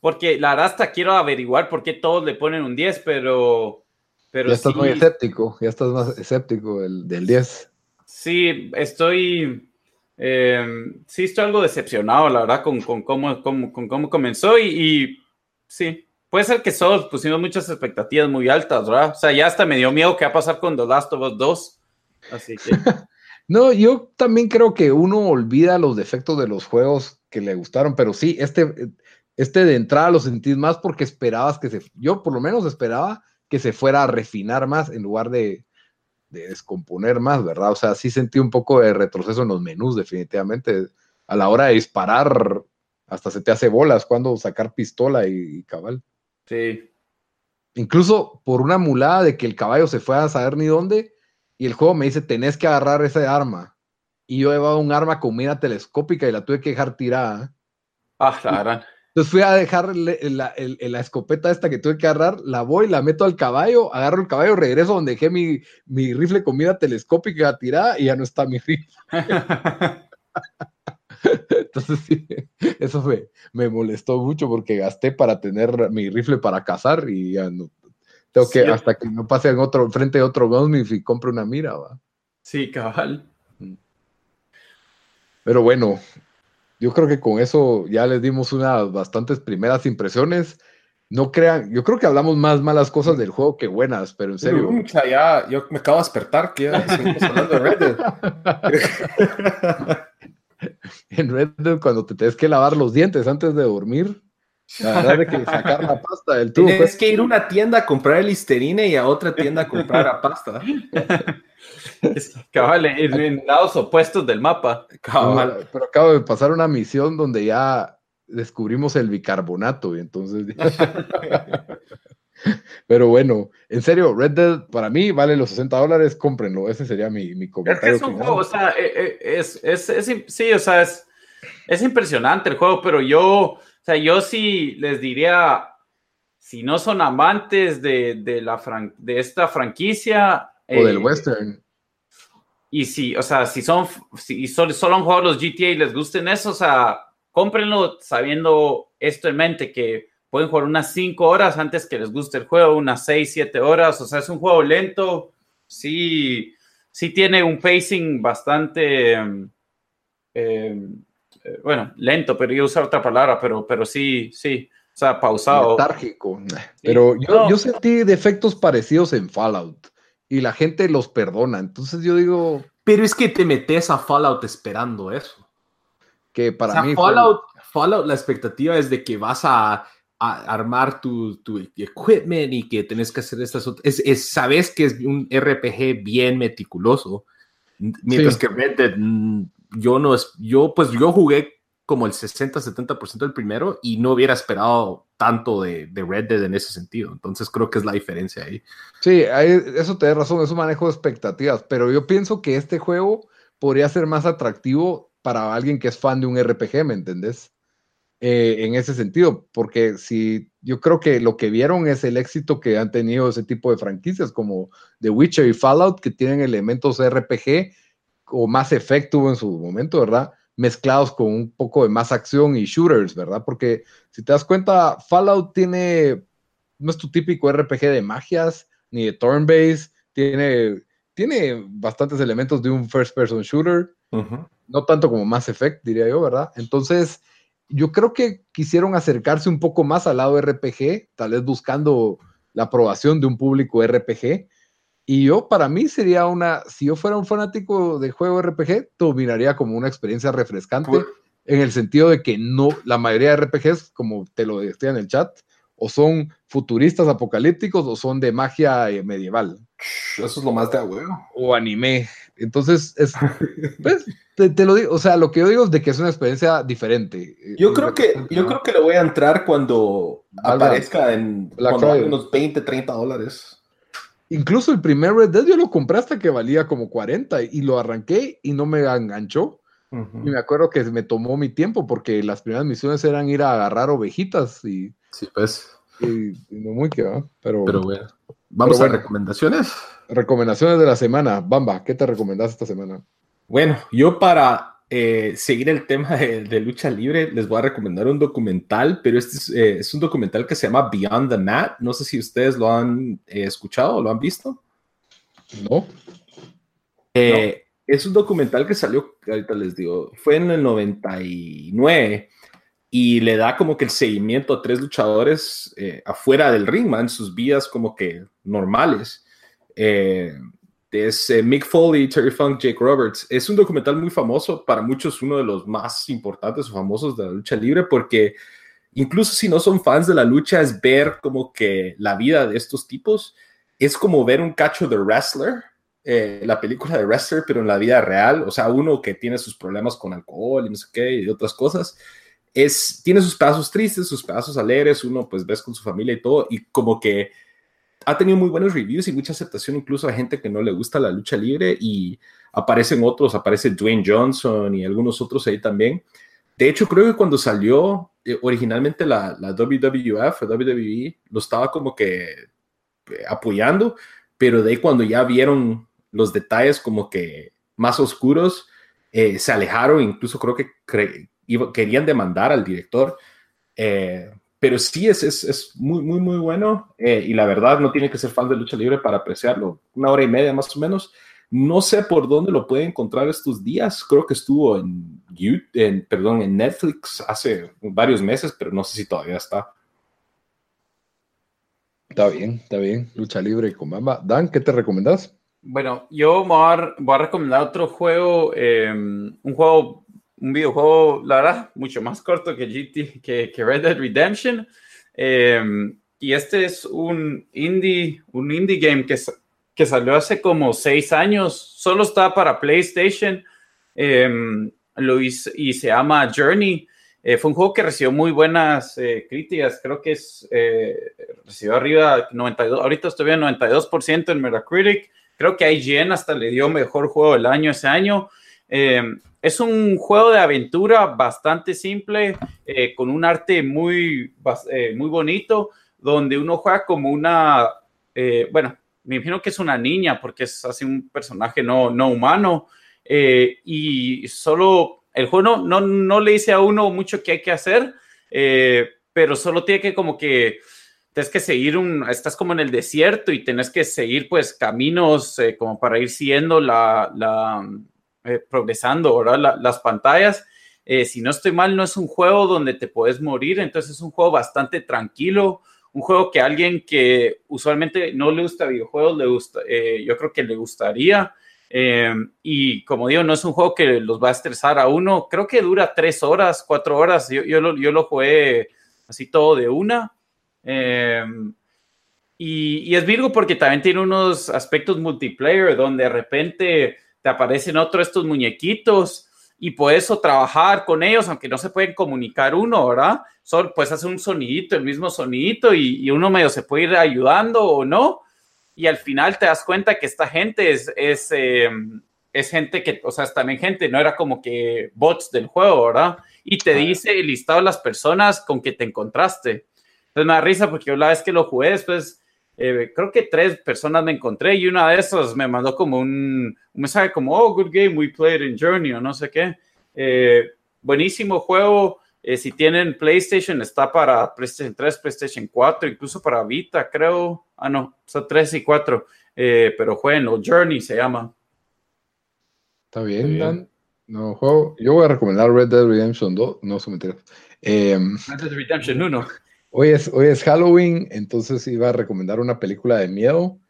porque la verdad hasta quiero averiguar por qué todos le ponen un 10, pero... pero ya estás muy escéptico, ya estás más escéptico del, del 10. Sí, estoy. Eh, sí, estoy algo decepcionado, la verdad, con, con, cómo, con cómo, comenzó. Y, sí, puede ser que solo pusimos muchas expectativas muy altas, ¿verdad? O sea, ya hasta me dio miedo qué va a pasar con The Last of Us 2. Así que. [laughs] no, yo también creo que uno olvida los defectos de los juegos que le gustaron, pero sí, este, este de entrada lo sentís más porque esperabas que se. Yo, por lo menos, esperaba que se fuera a refinar más en lugar de de descomponer más, ¿verdad? O sea, sí sentí un poco de retroceso en los menús, definitivamente. A la hora de disparar, hasta se te hace bolas cuando sacar pistola y, cabal. Sí. Incluso por una mulada de que el caballo se fue a saber ni dónde, y el juego me dice, tenés que agarrar ese arma. Y yo llevaba un arma con mira telescópica y la tuve que dejar tirada. Ah, la entonces fui a dejar la, escopeta esta que tuve que agarrar, la voy, la meto al caballo, agarro el caballo, regreso donde dejé mi, mi rifle comida telescópica tirada y ya no está mi rifle. [laughs] Entonces sí, eso me, me, molestó mucho porque gasté para tener mi rifle para cazar y ya no. Tengo que, hasta que no pase en otro, frente de otro gunsmith y compre una mira, va. Sí, cabal. Mm. Pero bueno, yo creo que con eso ya les dimos unas bastantes primeras impresiones. No crean, yo creo que hablamos más malas cosas del juego que buenas, pero en serio. ya, yo me acabo de despertar, que ya hablando de Red Dead. [laughs] en Red Dead, cuando te tienes que lavar los dientes antes de dormir, la verdad es que [laughs] sacar la pasta del tubo. Tienes que ir a una tienda a comprar el listerine y a otra tienda a comprar la pasta. [laughs] cabal, en, lados opuestos del mapa. pero acabo de pasar una misión donde ya descubrimos el bicarbonato y entonces... [laughs] Pero bueno, en serio, Red Dead para mí vale los 60 dólares, cómprenlo. Ese sería mi, mi comentario. Es que es un juego, o sea, eh, eh, es, es, es, sí, o sea, es, es impresionante el juego, pero yo, o sea, yo sí les diría, si no son amantes de, de la de esta franquicia, o del eh, western. Y si, o sea, si son, si solo, solo han jugado los GTA y les gusten eso, o sea, cómprenlo sabiendo esto en mente, que pueden jugar unas 5 horas antes que les guste el juego, unas 6, 7 horas, o sea, es un juego lento, sí, sí tiene un pacing bastante, em, em, eh, bueno, lento, pero yo usar otra palabra, pero, pero sí, sí, o sea, pausado. Letárgico. Pero yo, yo sentí defectos parecidos en Fallout y la gente los perdona. Entonces yo digo. Pero es que te metes a Fallout esperando eso. Que para mí. Fallout, Fallout, la expectativa es de que vas a, armar tu, tu, equipment y que tenés que hacer estas otras. Es, sabes que es un RPG bien meticuloso. Mientras que Red Dead, mm, yo no es. Yo, pues yo jugué como el 60-70% del primero y no hubiera esperado tanto de, de, Red Dead en ese sentido. Entonces creo que es la diferencia ahí. Sí, eso te da razón, es un manejo de expectativas, pero yo pienso que este juego podría ser más atractivo para alguien que es fan de un RPG, ¿me entendés? Eh, en ese sentido, porque si yo creo que lo que vieron es el éxito que han tenido ese tipo de franquicias como The Witcher y Fallout, que tienen elementos RPG o más efecto en su momento, ¿verdad? Mezclados con un poco de más acción y shooters, ¿verdad? Porque si te das cuenta, Fallout tiene, no es tu típico RPG de magias ni de turn-based, tiene, tiene bastantes elementos de un first-person shooter, no tanto como Mass Effect, diría yo, ¿verdad? Entonces, yo creo que quisieron acercarse un poco más al lado RPG, tal vez buscando la aprobación de un público RPG. Y yo, para mí, sería una, si yo fuera un fanático de juego RPG, miraría como una experiencia refrescante, en el sentido de que no, la mayoría de RPGs, como te lo decía en el chat, o son futuristas apocalípticos o son de magia eh, medieval. Eso es lo más de huevo. O anime. Entonces, es, [laughs] pues, te, lo digo, o sea, lo que yo digo es de que es una experiencia diferente. Yo creo que, yo creo que le voy a entrar cuando aparezca en unos 20, 30 dólares. Incluso el primer Red Dead yo lo compré hasta que valía como 40 y lo arranqué y no me enganchó. Y me acuerdo que me tomó mi tiempo porque las primeras misiones eran ir a agarrar ovejitas y... Sí, pues. Y, no muy que va, pero... Pero bueno. Vamos a recomendaciones. Recomendaciones de la semana. Bamba, ¿qué te recomendás esta semana? Bueno, yo para eh, seguir el tema de, lucha libre les voy a recomendar un documental, pero este es, eh, un documental que se llama Beyond the Mat. No sé si ustedes lo han eh, escuchado o lo han visto. No. Es un documental que salió, ahorita les digo, fue en el 99 y le da como que el seguimiento a tres luchadores eh, afuera del ring, man, sus vidas como que normales. Eh, es eh, Mick Foley, Terry Funk, Jake Roberts. Es un documental muy famoso, para muchos uno de los más importantes o famosos de la lucha libre, porque incluso si no son fans de la lucha, es ver como que la vida de estos tipos es como ver un cacho de wrestler, la película de wrestler, pero en la vida real, o sea, uno que tiene sus problemas con alcohol y no sé qué y otras cosas es, tiene sus pedazos tristes, sus pedazos alegres, uno pues ves con su familia y todo, y como que ha tenido muy buenos reviews y mucha aceptación incluso a gente que no le gusta la lucha libre y aparecen otros, aparece Dwayne Johnson y algunos otros ahí también. De hecho, creo que cuando salió eh, originalmente la, la, WWF WWE, lo estaba como que eh, apoyando, pero de ahí cuando ya vieron los detalles como que más oscuros, eh, se alejaron, incluso creo que querían demandar al director. Eh, pero sí es, es, es, muy, muy, muy bueno. Eh, y la verdad, no tiene que ser fan de lucha libre para apreciarlo. Una hora y media más o menos. No sé por dónde lo puede encontrar estos días. Creo que estuvo en, en, perdón, en Netflix hace varios meses, pero no sé si todavía está. Está bien, está bien. Lucha libre con Mamba. Dan, ¿qué te recomendás? Bueno, yo voy a, voy a recomendar otro juego, eh, un juego un videojuego, la verdad, mucho más corto que GT, que, que Red Dead Redemption. Em, y este es un indie, un indie game que, que salió hace como seis años. Solo está para PlayStation. Em, lo hice, y se llama Journey. Eh, fue un juego que recibió muy buenas eh, críticas. Creo que es, eh, recibió arriba 92. Ahorita estoy viendo 92% en Metacritic. Creo que IGN hasta le dio mejor juego del año ese año. Es un juego de aventura bastante simple, eh, con un arte muy, eh, muy bonito, donde uno juega como una, eh, bueno, me imagino que es una niña, porque es así un personaje no, no humano, y solo el juego no, no, le dice a uno mucho qué hay que hacer, pero solo tiene que como que tienes que seguir un, estás como en el desierto y tienes que seguir pues caminos como para ir siguiendo la, la, eh, progresando, ¿verdad? las pantallas. Eh, si no estoy mal, no es un juego donde te puedes morir, entonces es un juego bastante tranquilo, un juego que a alguien que usualmente no le gusta videojuegos, le gusta, eh, yo creo que le gustaría. y como digo, no es un juego que los va a estresar a uno. Creo que dura tres horas, cuatro horas. Yo, yo, lo, yo lo jugué así todo de una. y, y, es Virgo porque también tiene unos aspectos multiplayer donde de repente te aparecen otros estos muñequitos y puedes trabajar con ellos, aunque no se pueden comunicar uno, ¿verdad? Solo pues hace un sonidito, el mismo sonidito y, uno medio se puede ir ayudando o no. Y al final te das cuenta que esta gente es, es, em, es gente que, o sea, es también gente, no era como que bots del juego, ¿verdad? Y te dice el listado de las personas con que te encontraste. Entonces me da risa porque yo la vez que lo jugué después eh, creo que tres personas me encontré y una de esas me mandó como un, un mensaje como, oh, good game, we played in Journey o no sé qué. Eh, buenísimo juego. Eh, si tienen PlayStation, está para PlayStation 3, PlayStation 4, incluso para Vita, creo. Ah, no, son 3 y 4. pero jueguenlo, Journey se llama. Está bien, Dan. No, juego. Yo voy a recomendar Red Dead Redemption 2. No, se me Red Dead Redemption 1. Hoy es, hoy es Halloween, entonces iba a recomendar una película de miedo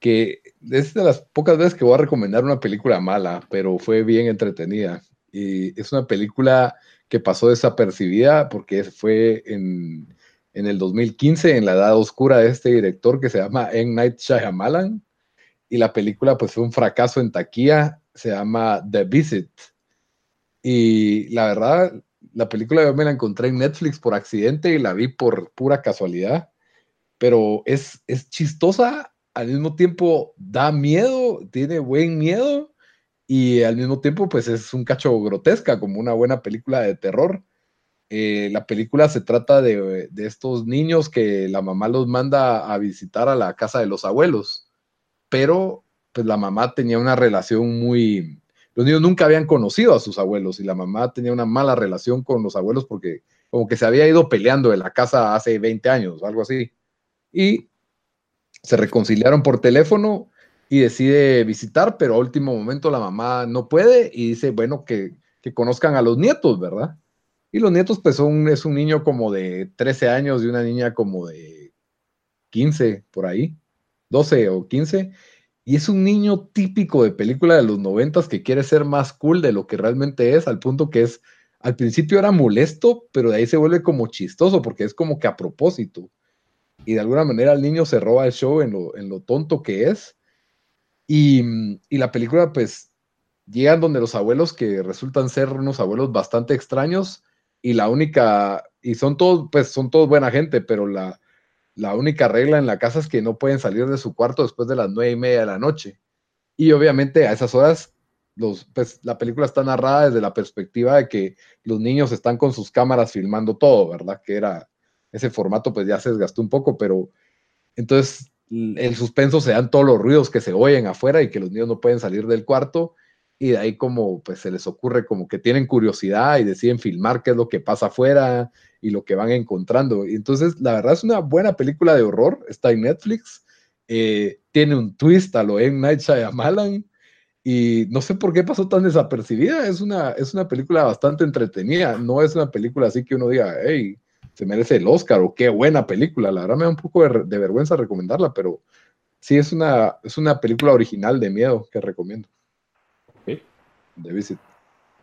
que es de las pocas veces que voy a recomendar una película mala, pero fue bien entretenida. Y es una película que pasó desapercibida porque fue en, en el 2015, en la edad oscura de este director que se llama M. Night Shyamalan. Y la película pues fue un fracaso en taquilla, se llama The Visit. Y la verdad, la película yo me la encontré en Netflix por accidente y la vi por pura casualidad, pero es, es chistosa, al mismo tiempo da miedo, tiene buen miedo y al mismo tiempo pues es un cacho grotesca, como una buena película de terror. Eh, la película se trata de, de, estos niños que la mamá los manda a visitar a la casa de los abuelos, pero pues la mamá tenía una relación muy, los niños nunca habían conocido a sus abuelos y la mamá tenía una mala relación con los abuelos porque como que se había ido peleando en la casa hace 20 años, algo así. Y se reconciliaron por teléfono y decide visitar, pero a último momento la mamá no puede y dice, bueno, que, que conozcan a los nietos, ¿verdad? Y los nietos, pues son, es un niño como de 13 años y una niña como de 15, por ahí, 12 o 15, y es un niño típico de película de los noventas que quiere ser más cool de lo que realmente es, al punto que es, al principio era molesto, pero de ahí se vuelve como chistoso, porque es como que a propósito. Y de alguna manera el niño se roba el show en lo, en lo tonto que es. Y, y la película, pues, llegan donde los abuelos que resultan ser unos abuelos bastante extraños, y la única, y son todos, pues, son todos buena gente, pero la, la única regla en la casa es que no pueden salir de su cuarto después de las nueve y media de la noche. Y obviamente a esas horas, los, pues, la película está narrada desde la perspectiva de que los niños están con sus cámaras filmando todo, ¿verdad? Que era ese formato, pues ya se desgastó un poco, pero entonces el suspenso se dan todos los ruidos que se oyen afuera y que los niños no pueden salir del cuarto y de ahí como pues se les ocurre como que tienen curiosidad y deciden filmar qué es lo que pasa afuera y lo que van encontrando. Y entonces, la verdad es una buena película de horror, está en Netflix, eh, tiene un twist a lo M. Night Shyamalan y no sé por qué pasó tan desapercibida, es una, es una película bastante entretenida, no es una película así que uno diga, hey, se merece el Oscar o qué buena película, la verdad me da un poco de, vergüenza recomendarla, pero sí es una, es una película original de miedo que recomiendo. De Visit.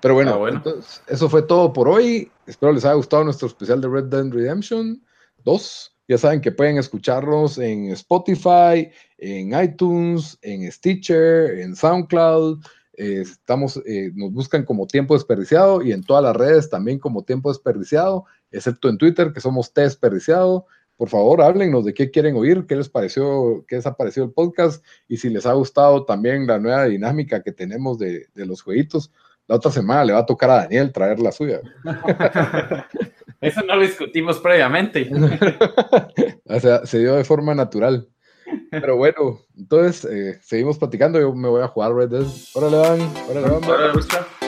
Pero bueno, ah, Entonces, eso fue todo por hoy. Espero les haya gustado nuestro especial de Red Dead Redemption 2. Ya saben que pueden escucharnos en Spotify, en iTunes, en Stitcher, en SoundCloud. Eh, estamos, eh, nos buscan como tiempo desperdiciado y en todas las redes también como tiempo desperdiciado, excepto en Twitter, que somos T desperdiciado. Por favor, háblenos de qué quieren oír, qué les pareció, qué les ha parecido el podcast y si les ha gustado también la nueva dinámica que tenemos de, de los jueguitos la otra semana le va a tocar a Daniel traer la suya. [laughs] Eso no lo discutimos previamente. [laughs] o sea, se dio de forma natural. Pero bueno, entonces eh, seguimos platicando. Yo me voy a jugar Red Dead. Órale, van. Órale, van.